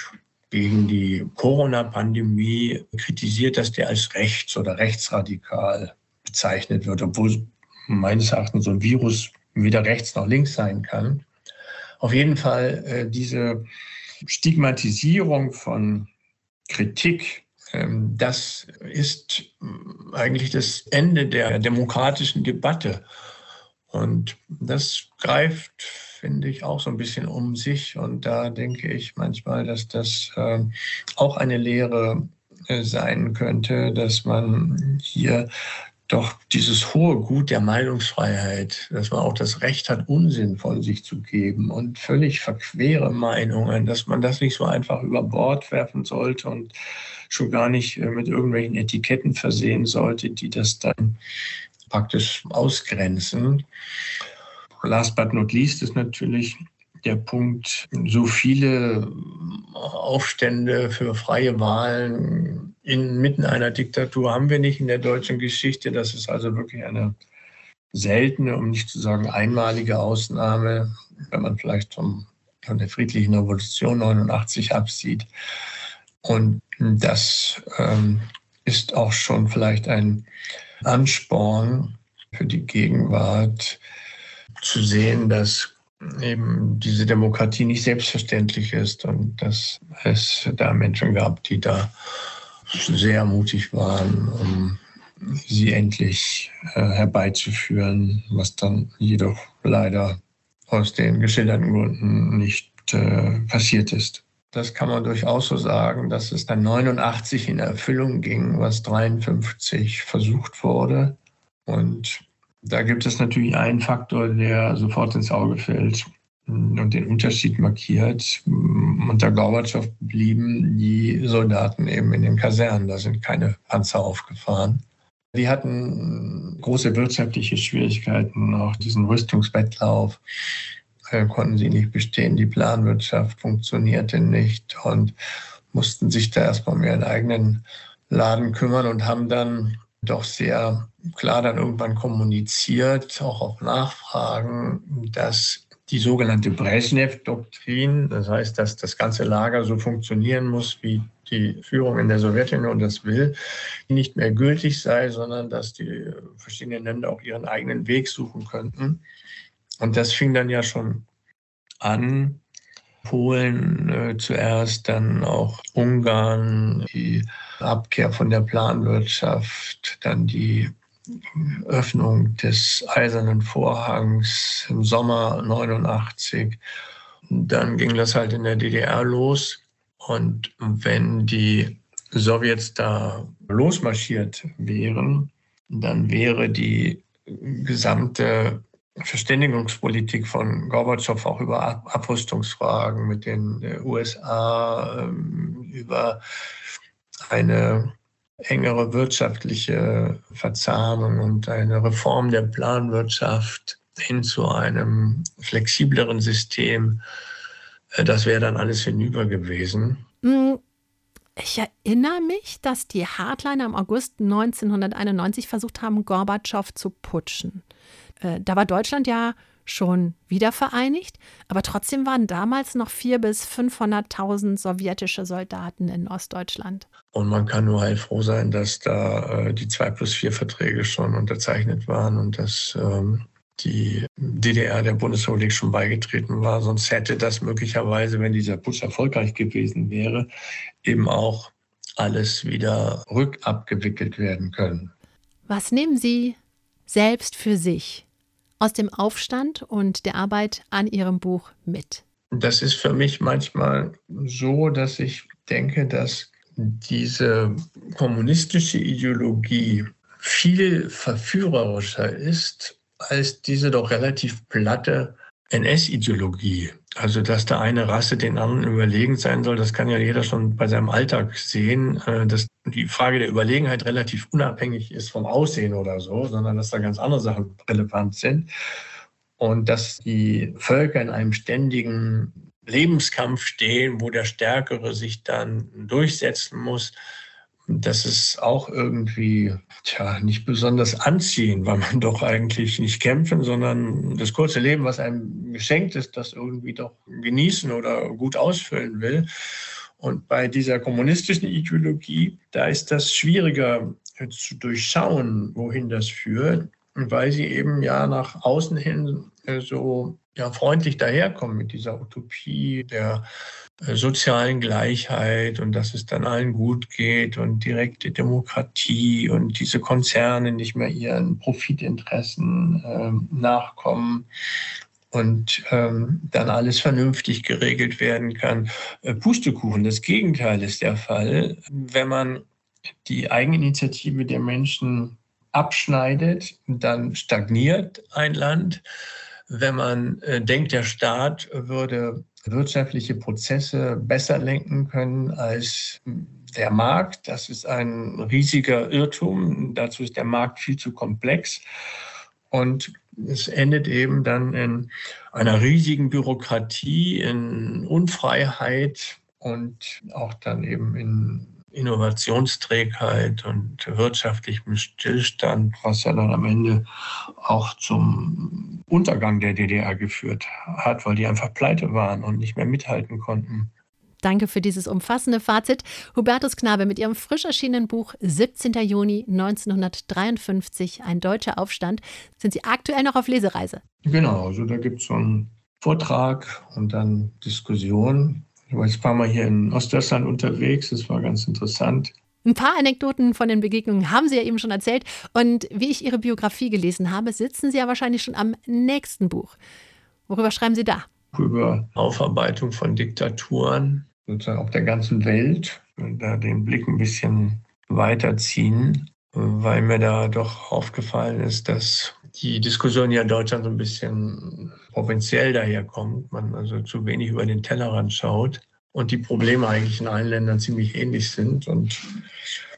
gegen die Corona-Pandemie kritisiert, dass der als rechts oder rechtsradikal bezeichnet wird, obwohl meines Erachtens so ein Virus weder rechts noch links sein kann. Auf jeden Fall äh, diese Stigmatisierung von Kritik ähm, das ist eigentlich das Ende der demokratischen Debatte. Und das greift, finde ich, auch so ein bisschen um sich. Und da denke ich manchmal, dass das äh, auch eine Lehre äh, sein könnte, dass man hier doch dieses hohe Gut der Meinungsfreiheit, dass man auch das Recht hat, Unsinn von sich zu geben und völlig verquere Meinungen, dass man das nicht so einfach über Bord werfen sollte und schon gar nicht äh, mit irgendwelchen Etiketten versehen sollte, die das dann praktisch ausgrenzen. Last but not least ist natürlich der Punkt, so viele Aufstände für freie Wahlen inmitten einer Diktatur haben wir nicht in der deutschen Geschichte. Das ist also wirklich eine seltene, um nicht zu sagen einmalige Ausnahme, wenn man vielleicht vom, von der friedlichen Revolution 89 absieht. Und das ähm, ist auch schon vielleicht ein Ansporn für die Gegenwart zu sehen, dass eben diese Demokratie nicht selbstverständlich ist und dass es da Menschen gab, die da sehr mutig waren, um sie endlich äh, herbeizuführen, was dann jedoch leider aus den geschilderten Gründen nicht äh, passiert ist. Das kann man durchaus so sagen, dass es dann 89 in Erfüllung ging, was 53 versucht wurde. Und da gibt es natürlich einen Faktor, der sofort ins Auge fällt und den Unterschied markiert. Unter Gorbatschow blieben die Soldaten eben in den Kasernen. Da sind keine Panzer aufgefahren. Die hatten große wirtschaftliche Schwierigkeiten, auch diesen Rüstungswettlauf äh, konnten sie nicht bestehen. Die Planwirtschaft funktionierte nicht und mussten sich da erstmal um ihren eigenen Laden kümmern und haben dann doch sehr klar dann irgendwann kommuniziert, auch auf Nachfragen, dass die sogenannte Brezhnev-Doktrin, das heißt, dass das ganze Lager so funktionieren muss, wie die Führung in der Sowjetunion das will, nicht mehr gültig sei, sondern dass die verschiedenen Länder auch ihren eigenen Weg suchen könnten. Und das fing dann ja schon an. Polen äh, zuerst, dann auch Ungarn, die Abkehr von der Planwirtschaft, dann die Öffnung des Eisernen Vorhangs im Sommer 89. Dann ging das halt in der DDR los. Und wenn die Sowjets da losmarschiert wären, dann wäre die gesamte Verständigungspolitik von Gorbatschow auch über Abrüstungsfragen mit den äh, USA, ähm, über eine engere wirtschaftliche Verzahnung und eine Reform der Planwirtschaft hin zu einem flexibleren System. Äh, das wäre dann alles hinüber gewesen. Hm, ich erinnere mich, dass die Hardliner im August 1991 versucht haben, Gorbatschow zu putschen. Äh, da war Deutschland ja schon wieder vereinigt, aber trotzdem waren damals noch 400.000 bis 500.000 sowjetische Soldaten in Ostdeutschland. Und man kann nur heilfroh sein, dass da äh, die 2 plus 4 Verträge schon unterzeichnet waren und dass ähm, die DDR der Bundesrepublik schon beigetreten war. Sonst hätte das möglicherweise, wenn dieser Putsch erfolgreich gewesen wäre, eben auch alles wieder rückabgewickelt werden können. Was nehmen Sie selbst für sich aus dem Aufstand und der Arbeit an Ihrem Buch mit? Das ist für mich manchmal so, dass ich denke, dass diese kommunistische Ideologie viel verführerischer ist als diese doch relativ platte NS-Ideologie. Also, dass da eine Rasse den anderen überlegen sein soll, das kann ja jeder schon bei seinem Alltag sehen, äh, dass die Frage der Überlegenheit relativ unabhängig ist vom Aussehen oder so, sondern dass da ganz andere Sachen relevant sind. Und dass die Völker in einem ständigen Lebenskampf stehen, wo der Stärkere sich dann durchsetzen muss, das ist auch irgendwie tja, nicht besonders anziehend, weil man doch eigentlich nicht kämpfen, sondern das kurze Leben, was einem geschenkt ist, das irgendwie doch genießen oder gut ausfüllen will. Und bei dieser kommunistischen Ideologie, da ist das schwieriger zu durchschauen, wohin das führt, weil sie eben ja nach außen hin äh, so ja, freundlich daherkommen mit dieser Utopie der äh, sozialen Gleichheit und dass es dann allen gut geht und direkte Demokratie und diese Konzerne nicht mehr ihren Profitinteressen äh, nachkommen und ähm, dann alles vernünftig geregelt werden kann. Äh, Pustekuchen, das Gegenteil ist der Fall. Wenn man die Eigeninitiative der Menschen abschneidet, dann stagniert ein Land wenn man äh, denkt, der Staat würde wirtschaftliche Prozesse besser lenken können als der Markt. Das ist ein riesiger Irrtum. Dazu ist der Markt viel zu komplex. Und es endet eben dann in einer riesigen Bürokratie, in Unfreiheit und auch dann eben in Innovationsträgheit und wirtschaftlichem Stillstand, was ja dann am Ende auch zum Untergang der DDR geführt hat, weil die einfach pleite waren und nicht mehr mithalten konnten. Danke für dieses umfassende Fazit. Hubertus Knabe mit ihrem frisch erschienenen Buch 17. Juni 1953, ein deutscher Aufstand. Sind Sie aktuell noch auf Lesereise? Genau, also da gibt es so einen Vortrag und dann Diskussion ich war jetzt ein paar Mal hier in Ostdeutschland unterwegs, das war ganz interessant. Ein paar Anekdoten von den Begegnungen haben Sie ja eben schon erzählt. Und wie ich Ihre Biografie gelesen habe, sitzen Sie ja wahrscheinlich schon am nächsten Buch. Worüber schreiben Sie da? Über Aufarbeitung von Diktaturen, sozusagen auf der ganzen Welt. Und da den Blick ein bisschen weiterziehen, weil mir da doch aufgefallen ist, dass die Diskussion ja in Deutschland so ein bisschen provinziell daherkommt, man also zu wenig über den Tellerrand schaut und die Probleme eigentlich in allen Ländern ziemlich ähnlich sind und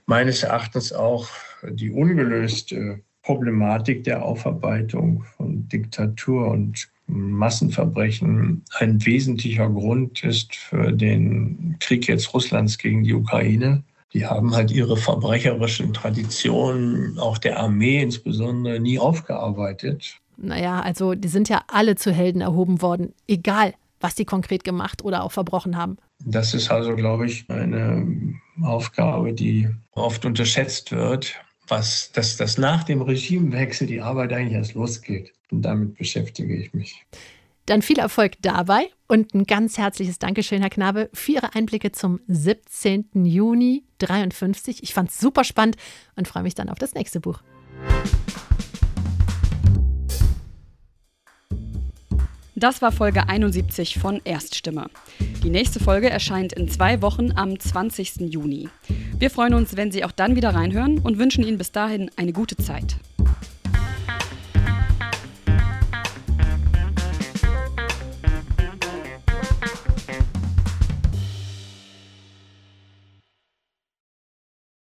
meines Erachtens auch die ungelöste Problematik der Aufarbeitung von Diktatur und Massenverbrechen ein wesentlicher Grund ist für den Krieg jetzt Russlands gegen die Ukraine die haben halt ihre verbrecherischen Traditionen, auch der Armee insbesondere, nie aufgearbeitet. Naja, also die sind ja alle zu Helden erhoben worden, egal was die konkret gemacht oder auch verbrochen haben. Das ist also, glaube ich, eine Aufgabe, die oft unterschätzt wird, was, dass, dass nach dem Regimewechsel die Arbeit eigentlich erst losgeht. Und damit beschäftige ich mich. Dann viel Erfolg dabei und ein ganz herzliches Dankeschön, Herr Knabe, für Ihre Einblicke zum 17. Juni 53. Ich fand es super spannend und freue mich dann auf das nächste Buch. Das war Folge 71 von Erststimme. Die nächste Folge erscheint in zwei Wochen am 20. Juni. Wir freuen uns, wenn Sie auch dann wieder reinhören und wünschen Ihnen bis dahin eine gute Zeit.